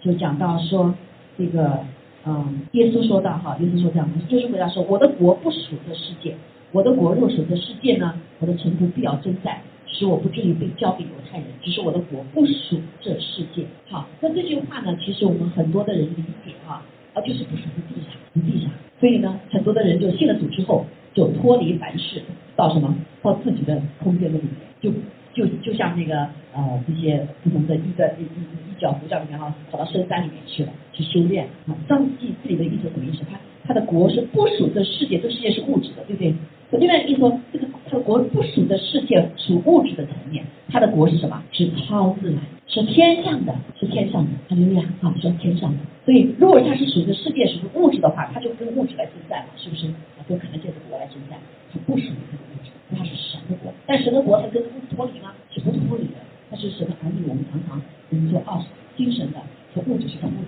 就讲到说这个嗯，耶稣说到哈，耶稣说这样，就是回答说，我的国不属这世界，我的国若属这世界呢，我的臣仆必要征战。使我不至于被交给犹太人，只是我的国不属这世界。好，那这句话呢，其实我们很多的人理解哈，啊，就是不属于地上，地上。所以呢，很多的人就信了主之后，就脱离凡事，到什么，到自己的空间的里面，就就就像那个呃这些不同的一个一一一角佛教里面哈，跑到深山里面去了，去修炼啊。张继自己的意思什么意思？他他的国是不属这世界，这世界是物质的，对不对？我另外意思说，这个他的国不属这世界，属物质的层面。他的国是什么？是超自然，是天上的，是天上的。他们俩啊，是天上的。所以，如果他是属于世界，属于物质的话，他就跟物质来征战嘛，是不是？他都可能借着国来征战。他不属于这个物质，他是神的国。但神的国，他跟物质脱离吗？是不脱离的。但是神的儿女，我们常常我们说啊，精神的和物质是脱离，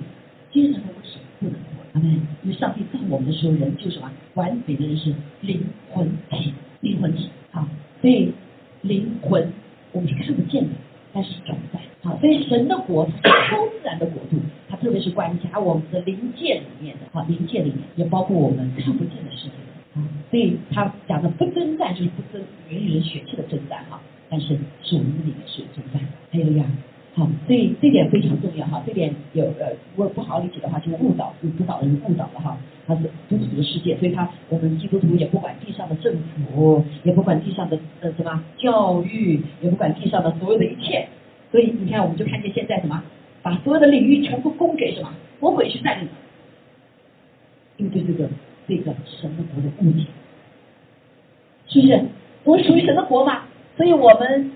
精神和物质不能脱。阿门。因为上帝造我们的时候，人就是什么？完美的人是灵魂体，灵魂体啊。所以灵魂我们是看不见的，但是存在。啊，所以神的国是超自然的国度，它特别是管辖我们的灵界里面的。啊，灵界里面也包括我们看不见的世界。啊，所以他讲的不征战就是不争源于人血气的征战哈，但是属灵里面是有征战。还有呀。好，所以这点非常重要哈。这点有呃，如果不好理解的话，就误导，有不少人误导了哈。他是基督徒的世界，所以他我们基督徒也不管地上的政府，也不管地上的呃什么教育，也不管地上的所有的一切。所以你看，我们就看见现在什么，把所有的领域全部供给什么魔鬼去占领，因为对这个这个神的国的误解，是不是？我属于神的国嘛，所以我们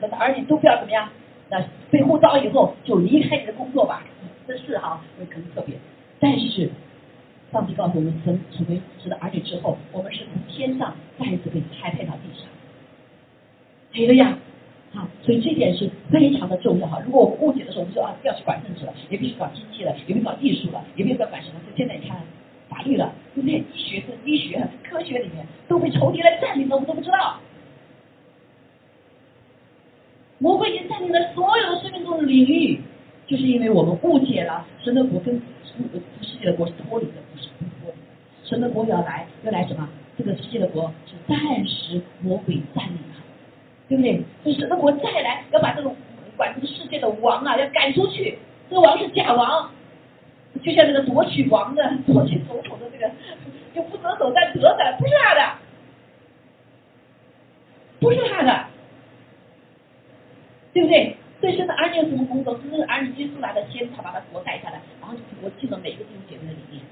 神的儿女都不要怎么样。那被呼召以后就离开你的工作吧，这是哈，会可能特别。但是上帝告诉我们，成成为神的儿女之后，我们是从天上再一次被拆配到地上。还有呀，好，所以这点是非常的重要哈。如果我们误解的时候，我们说啊，要去管政治了，也不去搞经济了，也必须搞艺术了，也必须要管什么。现在你看法律了，对不对？医学、医学、科学里面都被仇敌来占领了，我们都不知道。魔鬼已经占领了所有的生命中的领域，就是因为我们误解了神的国跟世界的国是脱离的，神的国要来，要来什么？这个世界的国是暂时魔鬼占领了，对不对？所以神的国再来，要把这个管这个世界的王啊，要赶出去。这个王是假王，就像这个夺取王的、夺取总统的这个，就不择手段得的，不是他的，不是他的。对不对？所以现在儿女有什么工作？就是儿女接出来的，先他把他国带下来，然后我进了每一个弟兄姐妹的里面，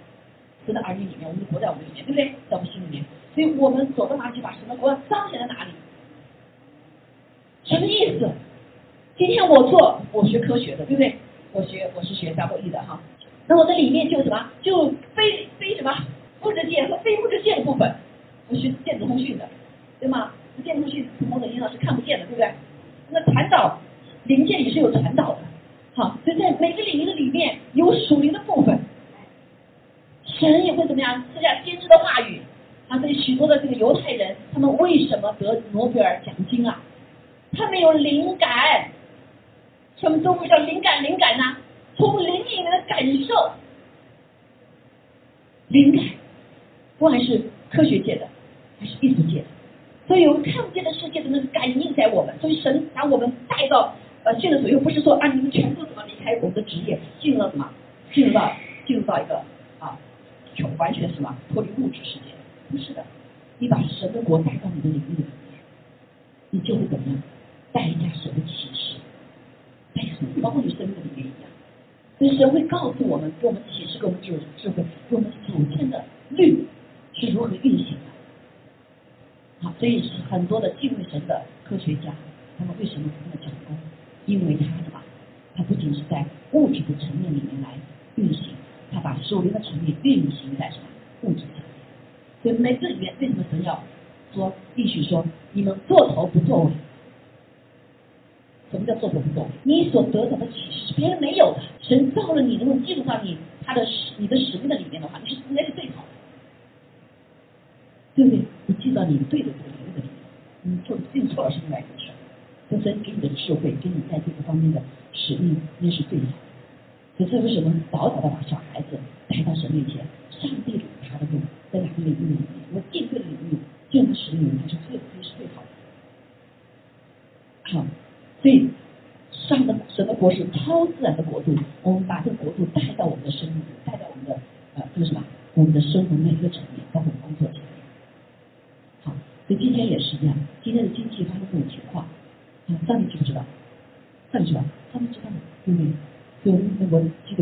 神的儿女里面，我们活在我们里面，对不对？在我们心里面，所以我们走到哪里，把神的国彰显在哪里？什么意思？今天我做，我学科学的，对不对？我学我是学 W E 的哈，那我的里面就什么？就非非什么物质界和非物质界的部分，我学电子通讯的，对吗？电子通讯某种意义上是看不见的，对不对？那传导零件也是有传导的，好，所以在每个领域的里面有属灵的部分，神也会怎么样赐下先知的话语啊？所以许多的这个犹太人，他们为什么得诺贝尔奖金啊？他们有灵感，什么中文叫灵感？灵感呢？从灵里面的感受，灵感，不管是科学界的，还是艺术界的。所以我们看不见的世界真的是感应在我们，所以神把我们带到呃信了主，又不是说啊你们全部怎么离开我们的职业，进入了什么，进入到进入到一个完全什么脱离物质世界，不是的，你把神的国带到你的领域里面，你就会怎么样，带一下神的启示，带什么，包括你生命里面一样，所以神会告诉我们，给我们启示，给我们智慧，给我们主天的律是如何运行的。好，所以是很多的敬畏神的科学家，他们为什么这么成功？因为他什么？他不仅是在物质的层面里面来运行，把属灵的层面运行在什么物质上。所以在这里面，为什么神要说必须说你们做头不做尾？什么叫做头不做尾？你所得到的启示是别人没有，神造了你，如果进入到你他的你的使命的里面的话，你是应该是最好的，对不对？你进到你对的这个领域的里面，你做进错了是另外一回事。这神给你的智慧，给你在这个方面的使命，那是最好的。可是为什么早早的把小孩子带到神面前？上帝领他的路，在哪个领域里面？我进对领域，进入使命，他是最最是最好的。好，所以上的神的国是超自然的国度，我们把这个国度带到我们的生命，带到我们的呃这个什么，我们的生活每一个层面，包括工作层面。好，所以今天也是一样，今天的经济发生这种情况，啊，上帝知不知道？上帝知道，上帝知道，对不对？就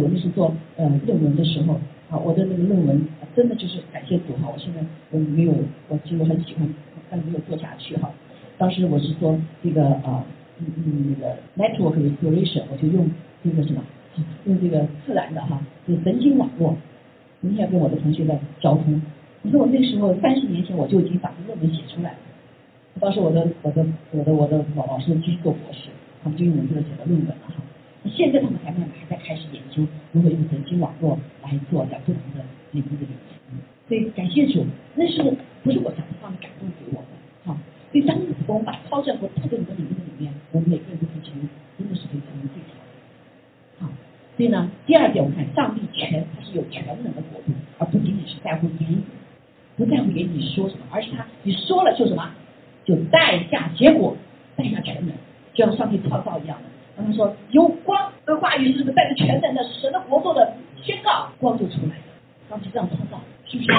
我就是做呃论文的时候，啊，我的那个论文真的就是感谢主哈，我现在我没有，我其实很喜欢，但没有做下去哈。当时我是说这个啊，嗯嗯那个 network restoration，我就用这个什么，用这个自然的哈，就神经网络。明天跟我的同学在交通，你说我那时候三十年前我就已经把这论文写出来了。当时我的我的我的我的老老师继续做博士，他们就用我这个写的论文了哈。现在他们还慢慢还在开始研究如何用神经网络来做在不同的领域里面。所以感谢主，那是不是我想上帝感动给我的？哈，所以当我们把超战国带到你的领域里面，我们每个人都可以成为真的是可以成为最好的。好，所以呢，第二点我们看上帝全他是有全能的国度，而不仅仅是在乎言语，不在乎言语说什么，而是他你说了就什么，就代下结果，代下全能，就像上帝创造一样的。他们说有光的话语是不是带着全能的神的国度的宣告，光就出来了。上帝这样创造，是不是？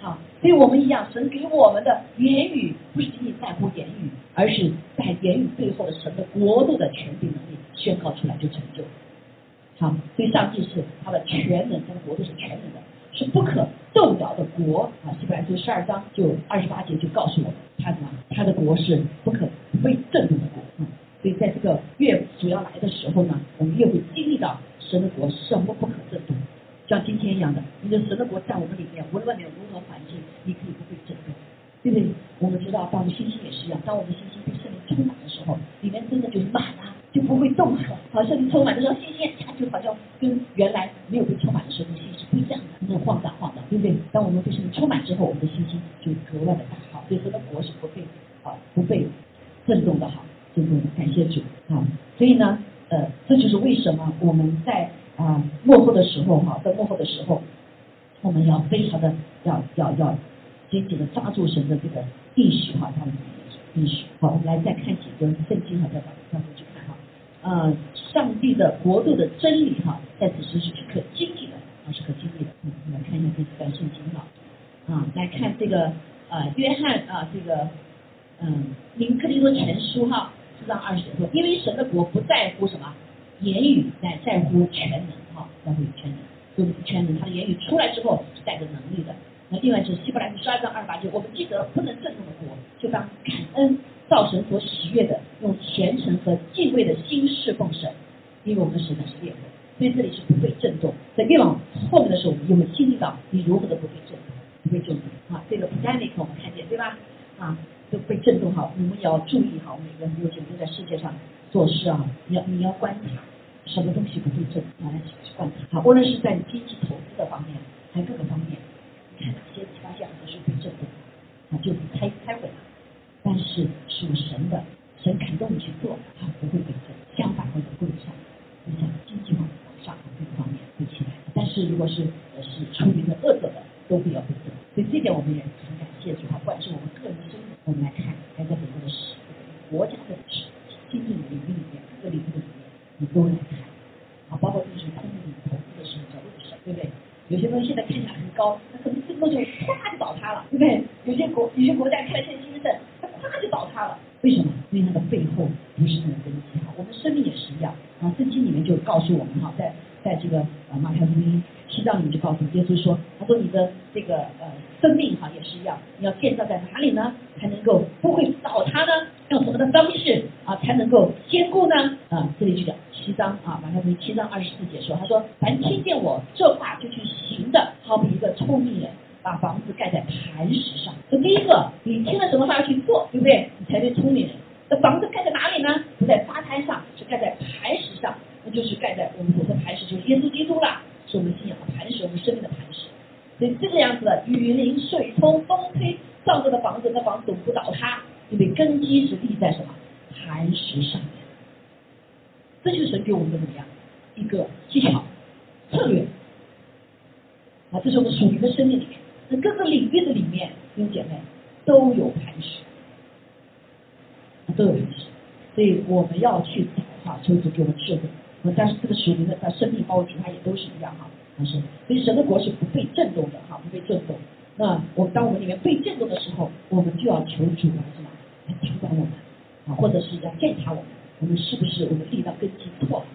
好，所以我们一样，神给我们的言语不是仅仅在乎言语，而是在言语背后的神的国度的权柄能力宣告出来就成就。好，所以上帝是他的全能，他的国度是全能的，是不可动摇的国啊。希伯来书十二章就二十八节就告诉我们，他什么？他的国是不可被震动的国。嗯，所以在这个越主要来的时候呢，我们越会经历到神的国什么不可震动，像今天一样的，你的神的国在我们里面，无论你有如何环境，你可以不被震动，对不对？我们知道，当我们信心也是一样，当我们信心被圣灵充满的时候，里面真的就满了，就不会动了。好，圣灵充满的时候，信心它就好像跟原来没有被充满的时候，信心是不一样的，那种晃荡晃荡，对不对？当我们被圣灵充满之后，我们的信心就格外的大。好，所以神的国是不被啊不被震动的，好，就是感谢主啊。所以呢，呃，这就是为什么我们在啊幕后的时候哈，在幕后的时候，我们要非常的要要要紧紧的抓住神的这个应许哈，他的应许。好，我们来再看几个圣经哈，再把再回去看哈。呃，上帝的国度的真理哈，在此时是可经历的啊，是可经历的。嗯，我们来看一下这几段圣经哈。啊，来看这个呃约翰啊这个嗯林克利多全书哈。四章二十节说，因为神的国不在乎什么言语，在在乎全能哈，在乎全能，就是全能。他的言语出来之后是带着能力的。那另外是希伯来书十二章二十八节，我们记得不能震动的国，就当感恩造神所喜悦的，用虔诚和敬畏的心侍奉神，因为我们的神乃是烈火，所以这里是不被震动。在越往后面的时候，我们有没有经历到你如何的不被震动？不被震动啊，这个 p a n i c 我们看见对吧？啊。都被震动好，你们也要注意好，每个人尤其都在世界上做事啊，你要你要观察什么东西不被震，拿来去观察。好，无论是在经济投资的方面，还各个方面，你看哪些发现很多是被震动，啊，就拆拆毁了。但是属神的，神感动你去做，它不会被震，相反会会上，你想经济往往上各个方面会起来。但是如果是呃是出于一个恶者的，都不要被震。所以这点我们也很感谢主，不管是我们。个人，我们来看，在整个的史国家的史经济领域里面，各领域的里面，你都来看。啊，包括就是他们投资的时候，角度的时候，对不对？有些东西现在看起来很高，那可能这个东西咵就倒塌了，对不对？有些国有些国家开了现兴盛，它咵就倒塌了，为什么？因为它的背后不是那么根基哈。我们生命也是一样啊，圣经里面就告诉我们哈，在在这个呃马太福音七章你就告诉耶稣说，他说你的这个呃生命哈也是一样，你要建造在哪里呢？才能够不会倒塌呢？用什么的方式啊才能够坚固呢？啊，这里就讲七章啊，马太福音七章二十四节说，他说凡听见我这话就去行的，好比一个聪明人把房子盖在磐石上。这第一个，你听了什么话要去做，对不对？你才是聪明人。那房子盖在哪里呢？不在沙滩上，是盖在磐石上，那就是盖在我们所说磐石，就是耶稣基督啦，是我们信仰的磐石，我们生命的磐石。所以这个样子的雨淋、水冲、风吹，造这个房子，那房子不倒塌，因为根基是立在什么磐石上面。这就是给我们的怎么样一个技巧、策略啊，这是我们属灵的生命里面，那各个领域的里面，弟姐妹都有磐石，都有磐石，所以我们要去找哈，求主给我们智慧。啊，但是这个属灵的生命包括其他也都是一样哈，但是所以神的国是不被震动的哈，不被震动。那我们当我们里面被震动的时候，我们就要求主来什么来挑战我们啊，或者是要检查我们，我们是不是我们立到根基错了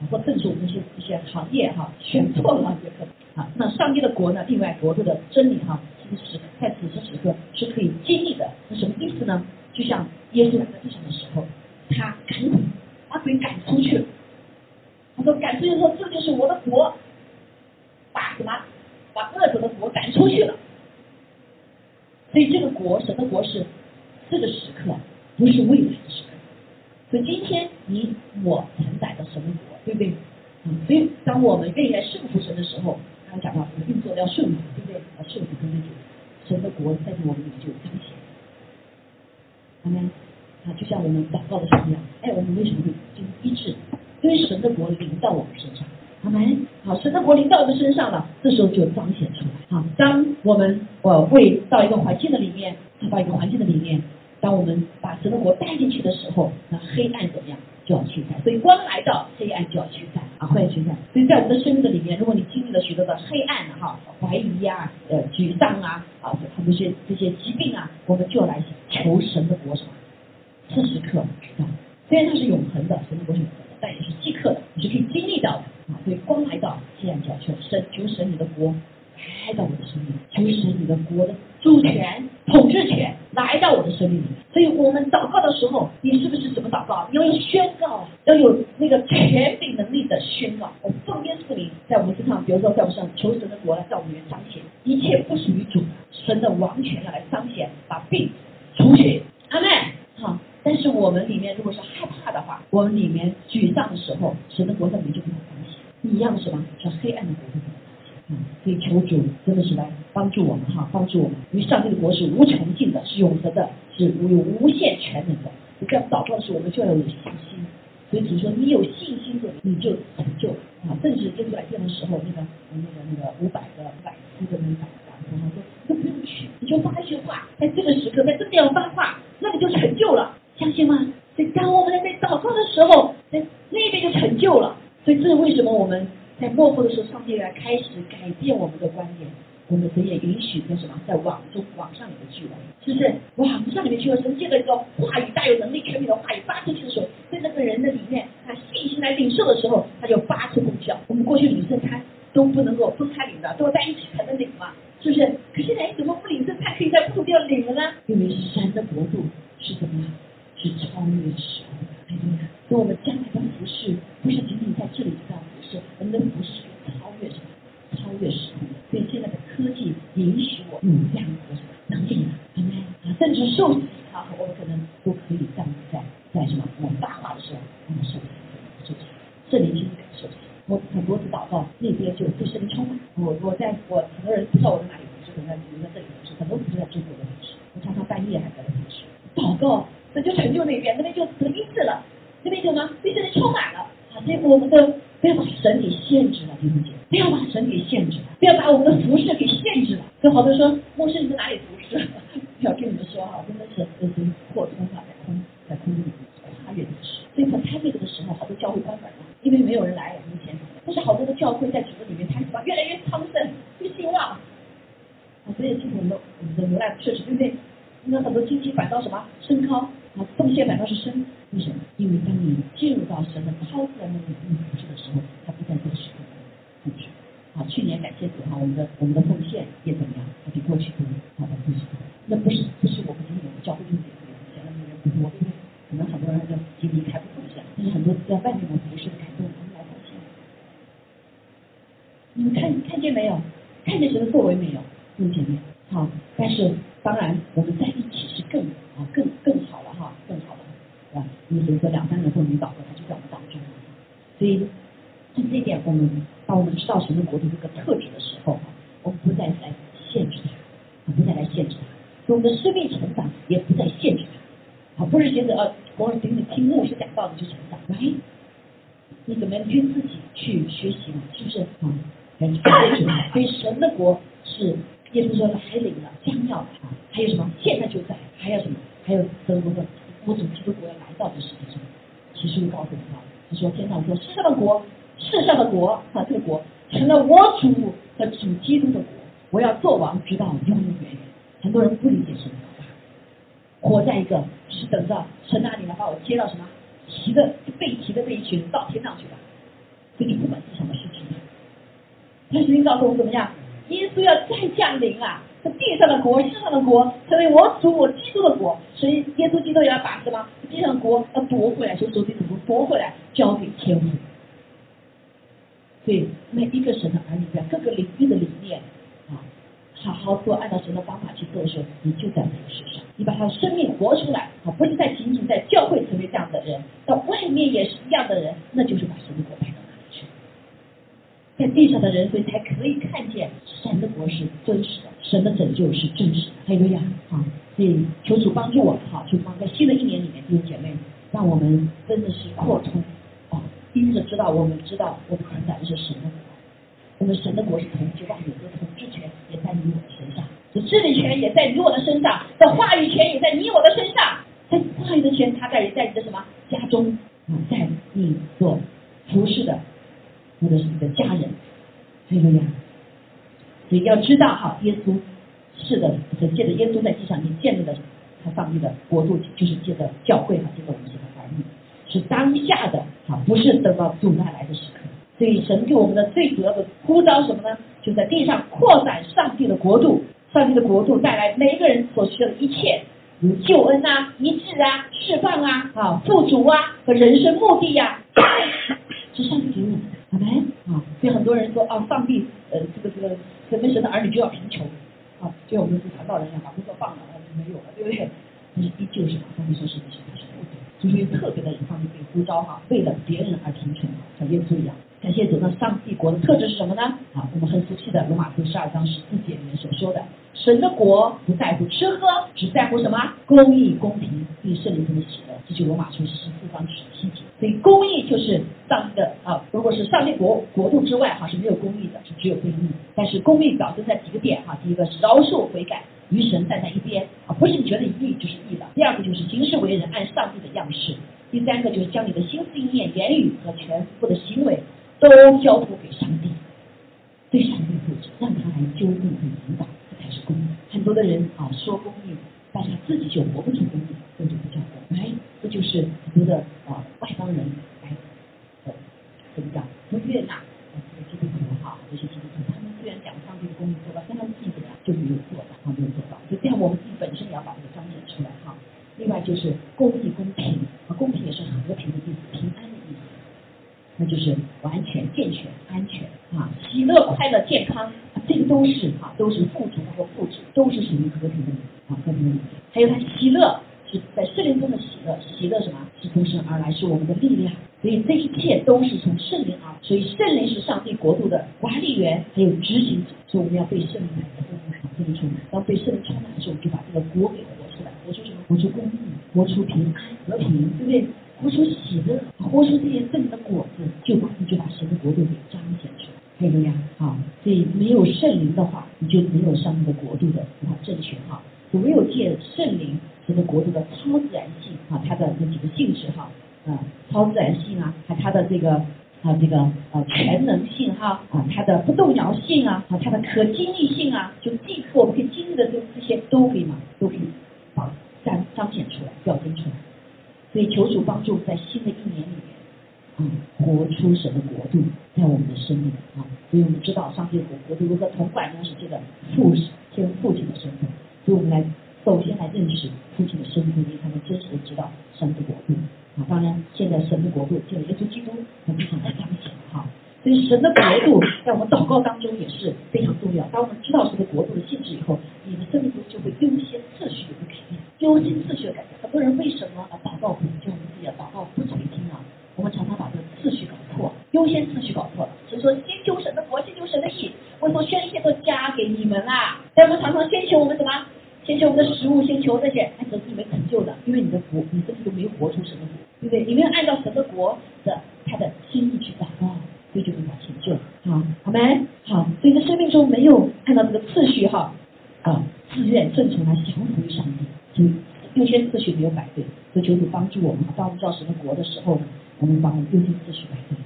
啊，或正是我们这些这些行业哈选错了也可能啊。那上帝的国呢，另外国度的真理哈，其实是在此时此刻是可以经历的。那什么意思呢？就像耶稣来到地上的时候，他赶紧，把鬼赶出去。他说赶出去说这就是我的国，把什么把恶者的国赶出去了。所以这个国，神的国是这个时刻，不是未来的时刻。所以今天你我承载的神的国，对不对？所以当我们愿意来顺服神的时候，刚才讲到我们运作要顺服，对不对？要顺服跟着主，神的国在我们里就有彰显。阿门。啊，就像我们祷告的时候一样，哎，我们为什么会就医治？因为神的国临到我们身上，阿门。好，神的国临到我们身上了，这时候就彰显出来。好，当我们呃会到一个环境的里面，到一个环境的里面，当我们把神的国带进去的时候，那黑暗怎么样就要驱散？所以光来到，黑暗就要驱散啊，会驱散。所以在我们的生命的里面，如果你经历了许多的黑暗哈，怀疑啊，呃，沮丧啊，啊，这些这些疾病啊，我们就来求神的国什么？这时刻啊，虽然它是永恒的，神的国是永恒，但也是即刻的，你是可以经历到的啊。所以光来到，黑暗就要求神，求神你的国来到我的生命，求神你的国的主权、统治权来到我的生命里。所以我们祷告的时候，你是不是怎么祷告？你要有宣告，要有那个权柄能力的宣告。我奉耶稣名在我们身上，比如说在我们身上求神的国来在我们里面彰显，一切不属于主，神的王权要来彰显，把病除去。阿门。好。但是我们里面如果是害怕的话，我们里面沮丧的时候，神的国在里面就没有彰显，一样的什么？是黑暗的国度不能彰显。嗯，所以求主真的是来帮助我们哈，帮助我们。因为上帝的国是无穷尽的，是永恒的，是有无限全能的。你这样祷告的时候，我们就要有信心。所以主说，你有信心的，你就成就啊。正是耶稣来见的时候，那个那个那个五百个百夫的那个百夫，他说都不用去，你就发一句话，在这个时刻，在这个地方发话，那你就成就了。相信吗？在当我们在祷告的时候，在那边就成就了。所以这是为什么我们在幕后的时候，上帝来开始改变我们的观点。我们神也允许跟什么在网中、网上里面聚了，是不是？网上里面聚了，神借了一个话语，大有能力、全面的话语发出去的时候，在那个人的里面，他信心来领受的时候，他就发出功效。我们过去领圣餐都不能够分开领的，都要在一起才能领嘛，是不是？可现在你怎么不领圣餐，可以在不同地方领了呢？因为神的国度是怎么样？是超越时空的，对不对？所以我们将来的服饰不是仅仅在这里这样服饰，我们的服饰是可以超越什么？超越时空的。所以现在的科技允许我有这样的什么能力呢？对不对？啊，甚至受洗啊，我们可能都可以这样在在什么？我们发话的时候，我们受洗，受洗，圣灵亲自受洗。我很多次祷告，那边就被圣灵充满。我我在我很多人不知道我在哪里服侍，可能你们在这里服侍，很多人都在中国的服侍，我常常半夜还在那服侍。祷告，那就成就那边，那边就得医治了，那边就什么？被神充满了啊！所以我们的不要把神给限制了，弟兄姐，不要把神给限制了，不要把我们的服饰给限制了。有好多说，牧师你在哪里服侍？要跟你们说哈，真的是这是扩充啊，在空在空中跨越的时候，所以在开会这个时候，好多教会关门了，因为没有人来了，目前，但是好多的教会在主的里面，它什么越来越昌盛，越兴旺。啊，所以今天我们我们的牛奶确实对不对？那很多经济反倒什么升高，啊，奉献反倒是升，为什么？因为当你进入到神的超自然的领域服饰的时候，它不再做时刻控制。啊，去年感谢主哈，我们的我们的奉献也怎么样？它比过去多，好的不是那不是不是我们今天我们教会用点奉献，那人不多，对不对？可能很多人就经济开不奉献，但是很多在外面的服饰感动，他们来奉献。你们看看见没有？看见神的作为没有？弟兄姐妹，好，但是当然我们在一起是更啊更更好了哈，更好了，是吧？因为所以说两三年后你祷告，他就在我们当中，所以从这一点，我们当我们知道神的国度这个特质的时候，我们不再来限制它，不再来限制它，所以我们的生命成长也不再限制它，啊，不是觉得呃，光仅仅听牧师讲道你就成长，来，你怎么样去自己去学习嘛？是不是啊？所以神的国救恩啊、医治啊、释放啊、啊富足啊和人生目的呀，是上帝给我们的。好没啊？所以很多人说啊，上帝呃，这个这个神的神的儿女就要贫穷啊，就像我们是传道人一样，把工作放了，就没有了，对不对？但是依旧是上帝说是是他是就是特别的上帝被呼召哈，为了别人而贫穷，像耶稣一样。感谢主，那上帝国的特质是什么呢？啊，我们很熟悉的罗马书十二章十四节里面所说的，神的国不在乎吃喝，只在乎什么？公义、公平，并圣灵中的喜乐。这就罗马书十四章十七节。所以公义就是上帝的啊，如果是上帝国国度之外哈是没有公义的，是只有公义。但是公义表现在几个点哈，第一个是饶恕悔改，与神站在一边啊，不是你觉得义就是义的。第二个就是行事为人按上帝的样式。第三个就是将你的心思意念、言语和全部的行为。都交托给上帝，对上帝负责，让他来纠正和引导，这才是公义。很多的人啊说公义，但是他自己就活不出公义，这就不叫公。哎，这就是很多的啊外邦人来，呃，怎么讲？从越南啊这些基督徒哈，这些基督徒，他们虽然讲上帝的公义做到，但他们自己怎就没有做到，他没有做到。所以这样我们自己本身也要把这个彰显出来哈。另外就是公义、公平啊，公平也是和平的，平安的意思。那就是完全健全、安全啊，喜乐、快乐、健康，这个都是啊，都是富足和富足，都是属于和平的啊，和平的。还有他喜乐是在圣灵中的喜乐，喜乐什么？是从神而来，是我们的力量。所以这一切都是从圣灵而来，所以圣灵是上帝国度的管理员，还有执行者。所以我们要被圣灵来充满，这里充满。当被圣灵充满的时候，我们就把这个国给活出来，活出什么？活出公义，活出平安、和平，对不对？活出喜的，活出这些圣的果子，就把你就把神的国度给彰显出来，对不对呀？啊，所以没有圣灵的话，你就没有上帝的国度的啊政权哈。唯有借圣灵，这个国度的超自然性啊，它的那几个性质哈，啊，超自然性啊，还它的这个啊这个呃全能性哈啊，它的不动摇性啊，啊它的可经历性啊，就即刻我们可以经历的这这些都可以嘛，都可以啊彰彰显出来，表现出来。所以求主帮助在新的一年里面啊。活出神的国度在我们的生命啊，所以我们知道上帝的国度如何统管呢？是这个父这个父亲的身份，所以我们来首先来认识父亲的身份，才能真实的知道神的国度啊。当然，现在神的国度就耶稣基督我们想在彰显哈。所以神的国度在我们祷告当中也是非常重要。当我们知道神的国度的性质以后，你的生命中就会优先次序的改变，优先次序的改变。很多人为什么啊祷告不就我们自己的祷告不垂听啊？我们常常把这个次序搞错，优先次序搞错了。所以说，先求神的国，先求神的义，我说宣泄都加给你们啦。但我们常常先求我们什么？先求我们的食物，先求这些，还得是你没成就的，因为你的国，你这己都没活出神的国，对不对？你没有按照神的国的他的心意去祷告，所以就没法成就。好，好没？好，所以在生命中没有看到这个次序哈啊，自愿顺从来降服于上帝，所以优先次序没有摆对。所以求主帮助我们，当我们造神的国的时候呢？我们把优先次序摆对，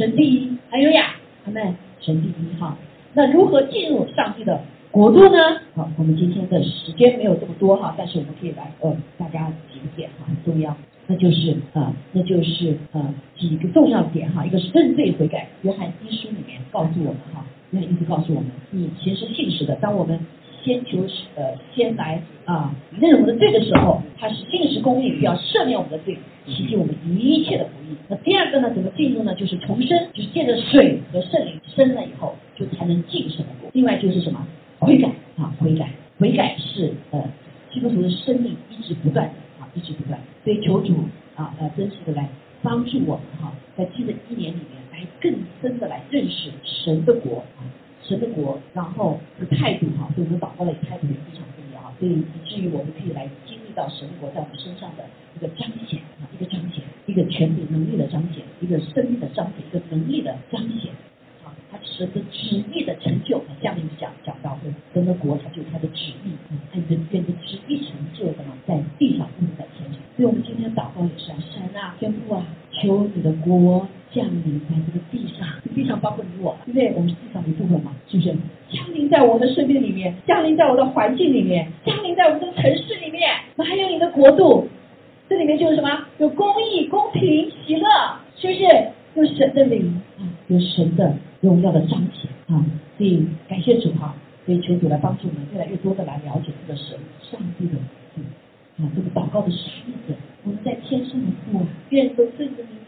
神第一，还有呀，他们神第一哈。那如何进入上帝的国度呢？好，我们今天的时间没有这么多哈，但是我们可以来呃，大家几个点哈，很重要，那就是啊，那就是呃几个重要点哈，一个是认罪悔改，约翰一书里面告诉我们哈，约翰一直告诉我们，你其实信实的，当我们。先求呃，先来啊，认我们的罪的时候，他是信实公义，要赦免我们的罪，洗净我们一切的。那第二个呢，怎么进入呢？就是重生，就是借着水和圣灵生了以后，就才能进什么国。另外就是什么悔改啊，悔改，悔改是呃基督徒的生命一直不断啊，一直不断。所以求主啊呃真实的来帮助我们哈，在新的一年里面来更深的来认识神的国啊。神的国，然后的态度哈，对我们祷告的态度也非常重要啊，所以以至于我们可以来经历到神国在我们身上的一个彰显啊，一个彰显，一个权柄能力的彰显，一个生命的彰显，一个能力的彰显啊，他神的旨意的成就，这样讲讲到会神的国，他就他的旨意，按着愿的旨意成就的嘛，在地上不能在天上，所以我们今天祷告也是啊，神啊，天父啊，求你的国。降临在这个地上，地上包括你我，对不对？我们是地上的一部分嘛，是不是？降临在我的生命里面，降临在我的环境里面，降临在我们这个城市里面。还有你的国度，这里面就是什么？有公义、公平、喜乐，是不是？有神的灵啊，有神的荣耀的彰显啊。所以感谢主哈，所以求主来帮助我们，越来越多的来了解这个神上帝的啊，这个祷告的使者。我们在天上的父啊，愿都顺着你。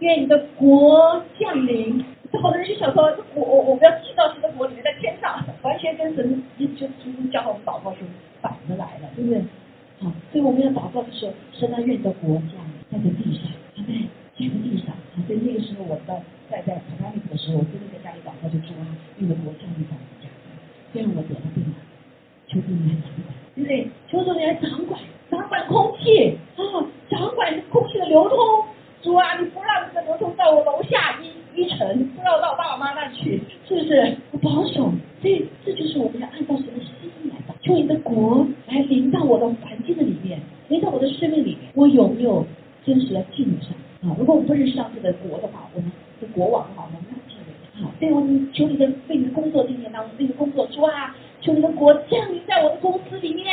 愿你的国降临。这好多人就想说，我我我不要进到神的国里面，在天上，完全跟神就就就教我们祷告是反着来了，对不对？好，所以我们要祷告的时候，神啊，愿的国降临在地上，对不对？在这地上。所以那个时候，我在在在台湾的时候，我真的在家里祷告就说啊，愿你的国降临在我们家，这样我得了病了，求主你来掌管，对不对？求主你来掌管，掌管空气啊，掌管空气的流通。主啊，你不让这个流通到我楼下一一层，不让到我爸爸妈妈那去，是不是？我保守，所以这就是我们要按照神的，求你的国来临到我的环境的里面，临到我的生命里面。我有没有真实的敬上啊？如果我不认识上帝的国的话，我们是国王的话，我们要敬畏。好，对我们求你的为你的工作今年当中，为你的工作，主啊，求你的国降临在我的公司里面。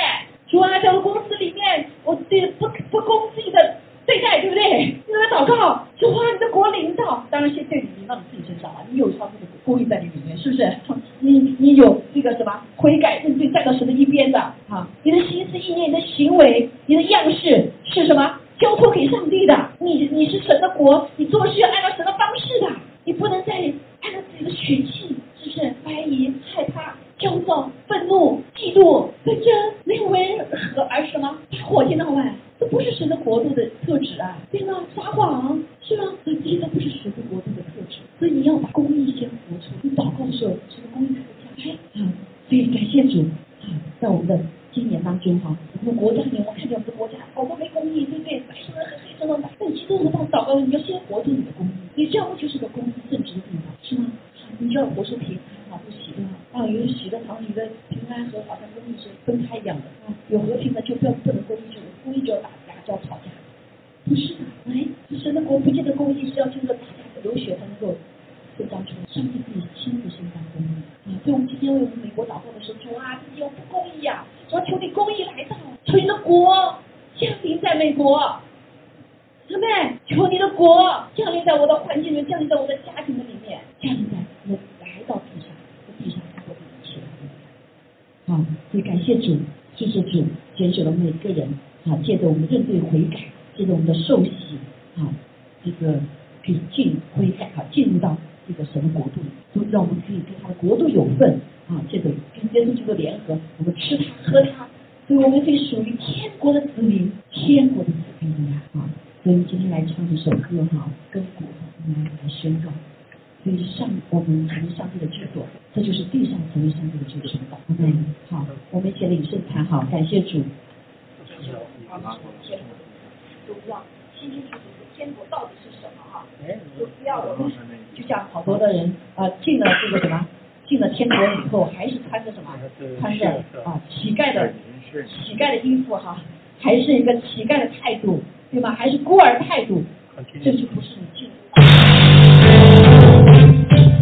主啊，在我公司里面，我对不不恭敬的。对待对不对？你来祷告，主啊，你的国领导，当然先对你领到你自己身上了。你有他这个公义在你里面，是不是？你你有这个什么悔改认罪站到神的一边的啊？你的心思意念、你的行为、你的样式是什么？交托给上帝的。你你是神的国，你做事要按照神的方式的，你不能再按照自己的血气，是不是？怀疑、害怕、焦躁、愤怒、嫉妒、纷争，没有为何而什么？火气闹外。这不是神的国度的特质啊，对吗？撒谎是吗？所以这些都不是神的国度的特质，所以你要把公义先活出。你祷告的时候，神的公义才会降开啊。所以感谢主啊，在我们的今年当中哈，我们国家里面，我看见我们的国家好多没公义，对不对？百姓们很黑，什么？但其实我们到祷告，你要先活出你的公义，你这样不就是个公义正直的地方，是吗？你就要活出平安啊，不喜乐啊，有喜乐堂里的平。安和好像公义是分开一样的啊，有和平的。就不要不能公义，就公义就要打架，就要吵架。不是的，哎，神的。国不见得公益是要经过打架流血才能够伸张出来，上帝自己亲自伸张公益啊。所以我们今天为我们美国祷告的。时候说啊，自己有不公益呀，说求你公益来到，求你的。国降临在美国。姊妹，求你的。国降临在我的。环境里，降临在我的。家庭的里面，降临在我来到地上，在地上看过的一切。啊，所以感谢主，谢谢主，拣选了每个人，啊，借着我们认罪悔改，借着我们的受洗，啊，这个可以进悔改，啊，进入到这个神的国度里，都让我们可以跟他的国度有份，啊，借着跟耶稣基督联合，我们吃他喝他，所以我们可以属于天国的子民，天国的子民，啊。所以今天来唱这首歌哈，跟鼓我们来宣告。所以上我们成为上帝的制作，这就是地上成为上帝的居所。嗯，好，我们一起领圣餐好，感谢主。都要清清楚楚天国到底是什么哈？就不要我们就像好多的人啊进了这个什么，进了天国以后还是穿着什么，穿着啊乞丐的乞丐的衣服哈，还是一个乞丐的态度。对吧？还是孤儿态度，这就不是你进入。Thank you.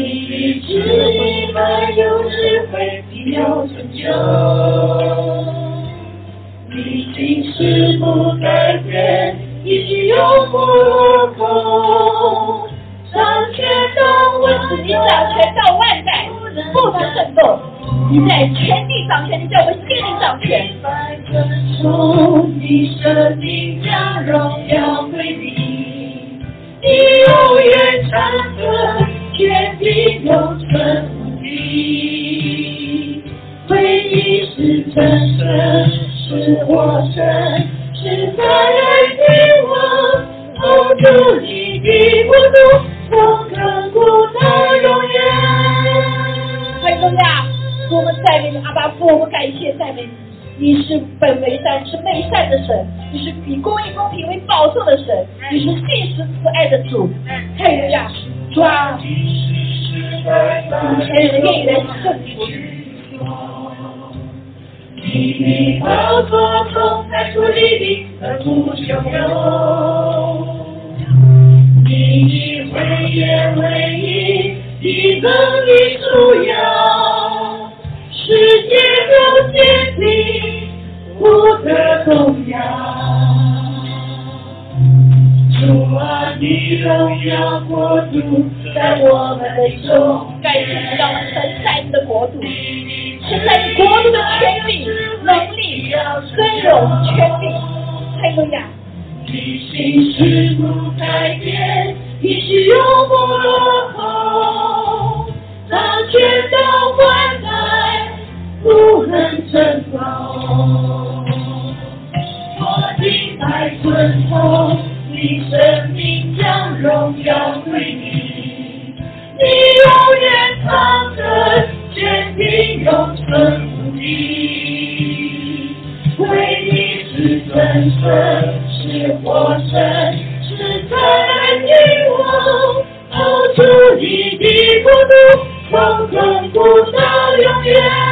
你一直以为有智慧，你要拯救。你信使不改变，你信有果报。上天都问自己，只要到万代，不能胜过。你在全地上，天，你，远比永恒无回忆是真实是我生是在来时我偷走你的孤独我看不到永远太重要我们赞美你阿巴父我们感谢赞美你你是本为善是被善的神你是以公益公平为保障的神你是信实慈爱的主太重要转一世世代转身的人你去你的宝座总在孤零零的不朽中你以为一会遗忘你重世界都坚定不可动摇。主啊，你荣耀国度在我们的中。感谢你要承载你的国度，承载你国度的权力、能力、尊荣、权力。太重要。你心事不改变，你是永不落后，大权都关在，不能争头。我敬拜尊崇。你生命将荣耀归你，你永远藏着坚定永存不移，为你是真身，是活神，是真你我，保出你的国度，长存不到永远。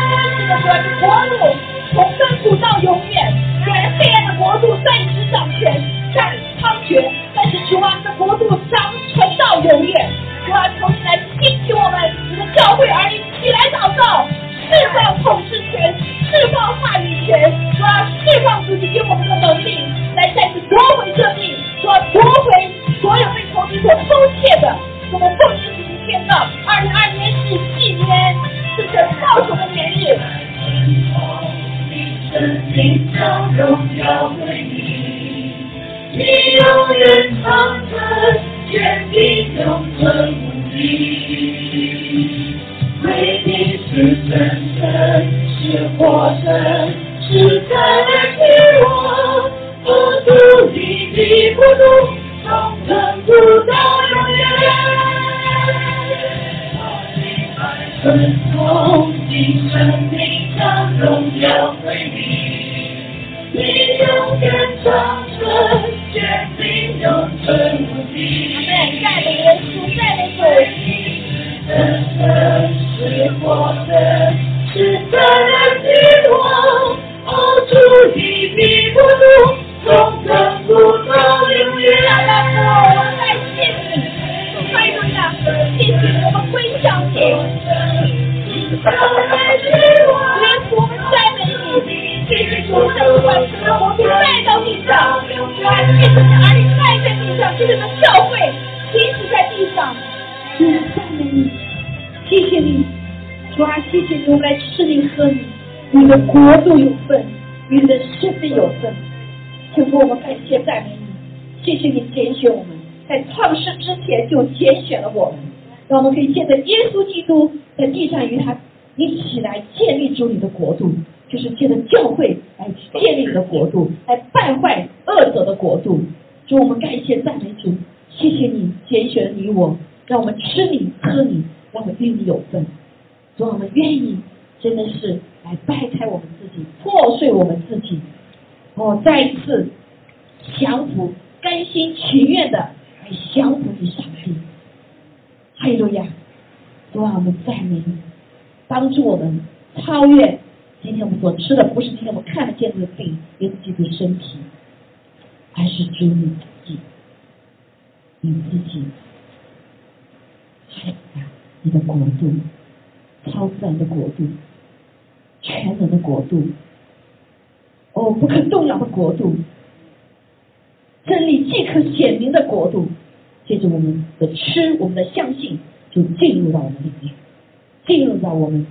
破碎我们自己，我，再一次降服，甘心情愿的来降服你上帝。哈利路亚！主啊，我们赞美你，帮助我们超越今天我们所吃的，不是今天我们看得见的病，耶稣基督身体，而是主你自己，你自己。你的国度，超自然的国度，全能的国度，哦，不可动摇的国度，真理即可显明的国度。借着我们的吃，我们的相信，就进入到我们里面，进入到我们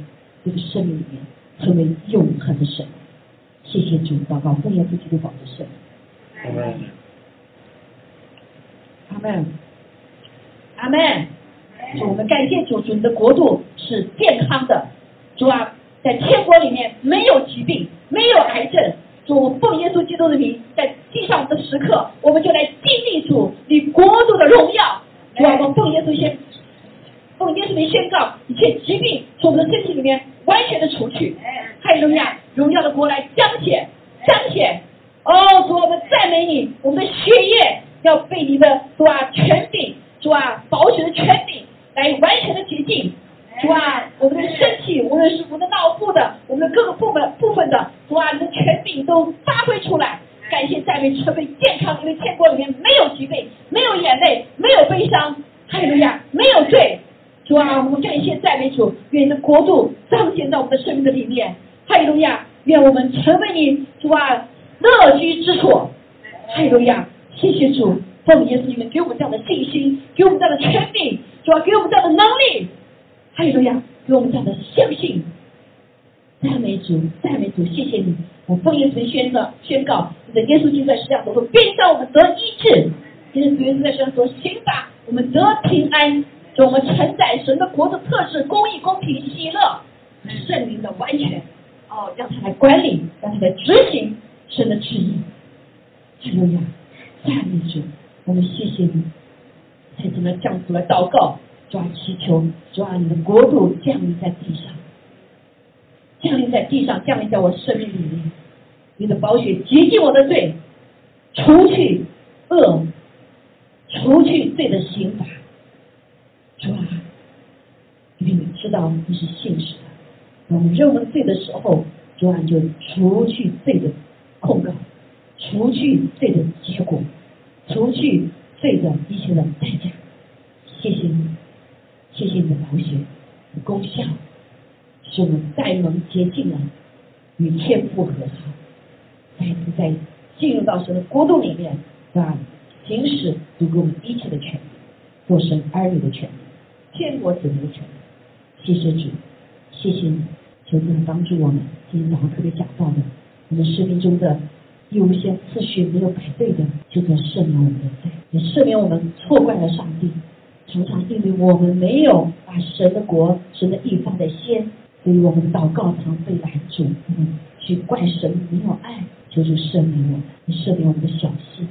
这个生命里面，成为永恒的神。谢谢主，祷告奉耶稣基督宝的圣名。阿门。阿门。主，我们感谢主，主你的国度是健康的。主啊，在天国里面没有疾病，没有癌症。主，我奉耶稣基督的名，在地上的时刻，我们就来经历主你国度的荣耀。主啊，我奉耶稣宣，奉耶稣名宣告，一切疾病从我们的身体里面完全的除去。哈利路亚，荣耀的国来彰显，彰显。哦，主，我们赞美你，我们的血液要被你的主啊权柄，主啊保险的权柄来完全的洁净。主啊，我们的身体，无论是我们的脑部的，我们的各个部分部分的，主啊，你的权柄都发挥出来。感谢赞美成为健康，因为天国里面没有疾病，没有眼泪，没有悲伤，哈利路亚，没有罪。主啊，我们感谢赞美主，愿你的国度彰显在我们的生命的里面，哈利路亚，愿我们成为你主啊乐居之处，哈利路亚，谢谢主，奉耶稣你们给我们这样的信心，给我们这样的权柄，主啊，给我们这样的能力。哈利路亚，给我们讲的相信，赞美主，赞美主，谢谢你。我奉耶稣宣告，宣告，你的耶稣基督在世上所说，鞭伤我们得医治；今天主耶稣在世上所刑罚我们得平安。就我们承载神的国的特质，公义、公平、喜乐、圣灵的完全。哦，让他来管理，让他来执行神的旨意。哈利路亚，赞美主，我们谢谢你，才怎么降出来祷告。主啊，祈求主啊，你的国度降临在地上，降临在地上，降临在我生命里面。你的宝血洁净我的罪，除去恶，除去罪的刑罚。主啊，因为你知道你是现实的，我们认为罪的时候，主啊就除去罪的控告，除去罪的结果，除去罪的一些的代价。谢谢你。谢谢你的保险的功效，使我们再能接近了，与天父和好，再次在进入到神的国度里面，是吧？行使足给我们一切的权利，做神儿女的权利，天国子民的权利。谢谢主，谢谢你，求主帮助我们。今天早上特别讲到的，我们生命中的优先次序没有摆对的，就在赦免我们的罪，也赦免我们错怪了上帝。常常因为我们没有把神的国、神的义放在先，所以我们祷告常被拦住。我们去怪神没有爱，求主赦免我们，赦免我们的小心。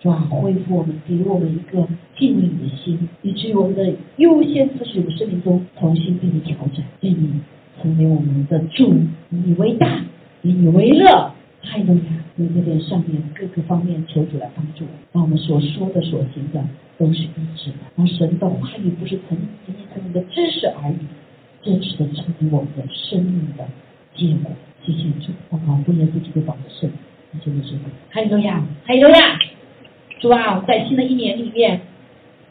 主啊，恢复我们，给我们一个敬畏的心，以至于我们的优先次序的生命中重新被你调整，被你成为我们的主，以你为大，以你为乐。哈利路亚！在这边上面各个方面求主来帮助我，让我们所说的、所行的都是一致的。让神的话语不是层仅仅层的知识而已，真实的成为我们的生命的结果。谢谢主，我们不耶稣基督保的圣，谢谢主。哈利路亚！哈利路亚！主啊，在新的一年里面，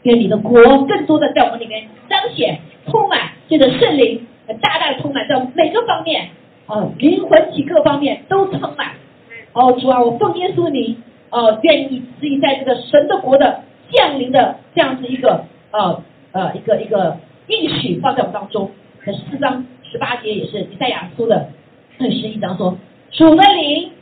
愿你的国更多的在我们里面彰显、充满，这个圣灵大大的充满，在每个方面，啊，灵魂体各方面都充满。哦，主啊，我奉耶稣的名，呃，愿意自己在这个神的国的降临的这样子一个呃呃一个一个应许放在我当中。那四章十八节也是以赛亚书的二十一章说，主的灵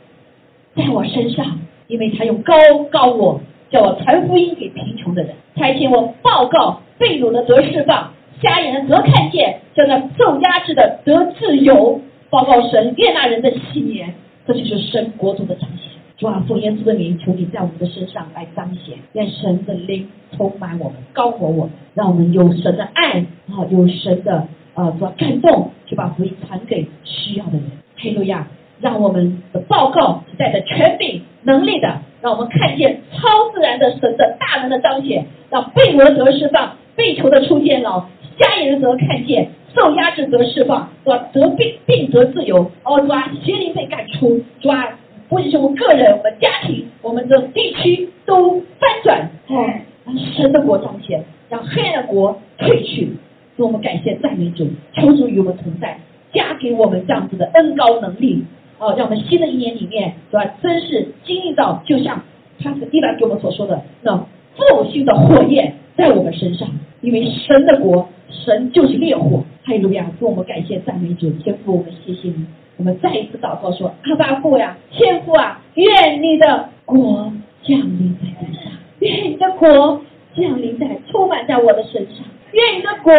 在我身上，因为他用高高我，叫我传福音给贫穷的人，差遣我报告被掳的得释放，瞎眼的得看见，叫那受压制的得自由，报告神悦纳人的喜年。这就是神国度的彰显。主啊，奉耶稣的名，求你在我们的身上来彰显，愿神的灵充满我们，高活我们，让我们有神的爱啊，有神的呃主感动，去把福音传给需要的人。哈路亚！让我们的报告是带着权柄、能力的，让我们看见超自然的神的大能的彰显，让被掳的得释放，被囚的出监牢，瞎眼的得看见。受压制得释放，是吧？得病病得自由，哦，是吧？邪灵被赶出，是吧？不仅是我们个人、我们家庭、我们的地区都翻转，哦，让神的国彰显，让黑暗的国退去。所以我们感谢赞美主，求主与我们同在，加给我们这样子的恩高能力，哦，让我们新的一年里面，是吧？真是经历到，就像他是一来给我们所说的，那复兴的火焰在我们身上，因为神的国，神就是烈火。哈利路亚！祝我们感谢赞美主，天父，我们谢谢你。我们再一次祷告说：阿爸父呀，天父啊，愿你的国降临在地上，愿你的国降临在充满在我的身上，愿你的国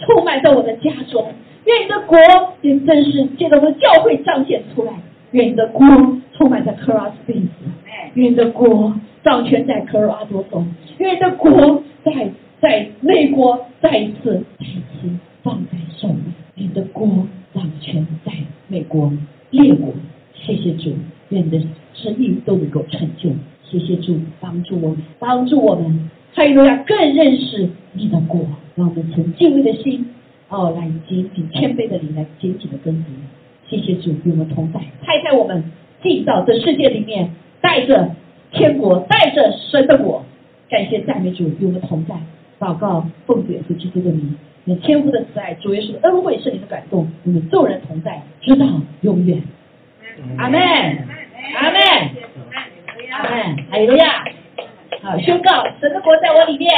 充满在我的家中，愿你的国也真是借着我的教会彰显出来，愿你的国充满在科拉斯贝斯，愿你的国掌权在科罗阿多中，愿你的国在在美国再一次再一次。放在手里，你的国掌权在美国列国。谢谢主，愿你的生意都能够成就。谢谢主，帮助我，帮助我们，还有要更认识你的国，让我们从敬畏的心哦来紧紧谦卑的灵来紧紧的跟随。谢谢主与我们同在，派在我们进到这世界里面，带着天国，带着神的国。感谢赞美主与我们同在，祷告奉主耶稣基督的名。你天父的慈爱，主耶稣的恩惠，圣灵的感动，与众人同在，直到永远。阿门，阿门，阿门，阿门，阿门！好，宣告神的国在我里面。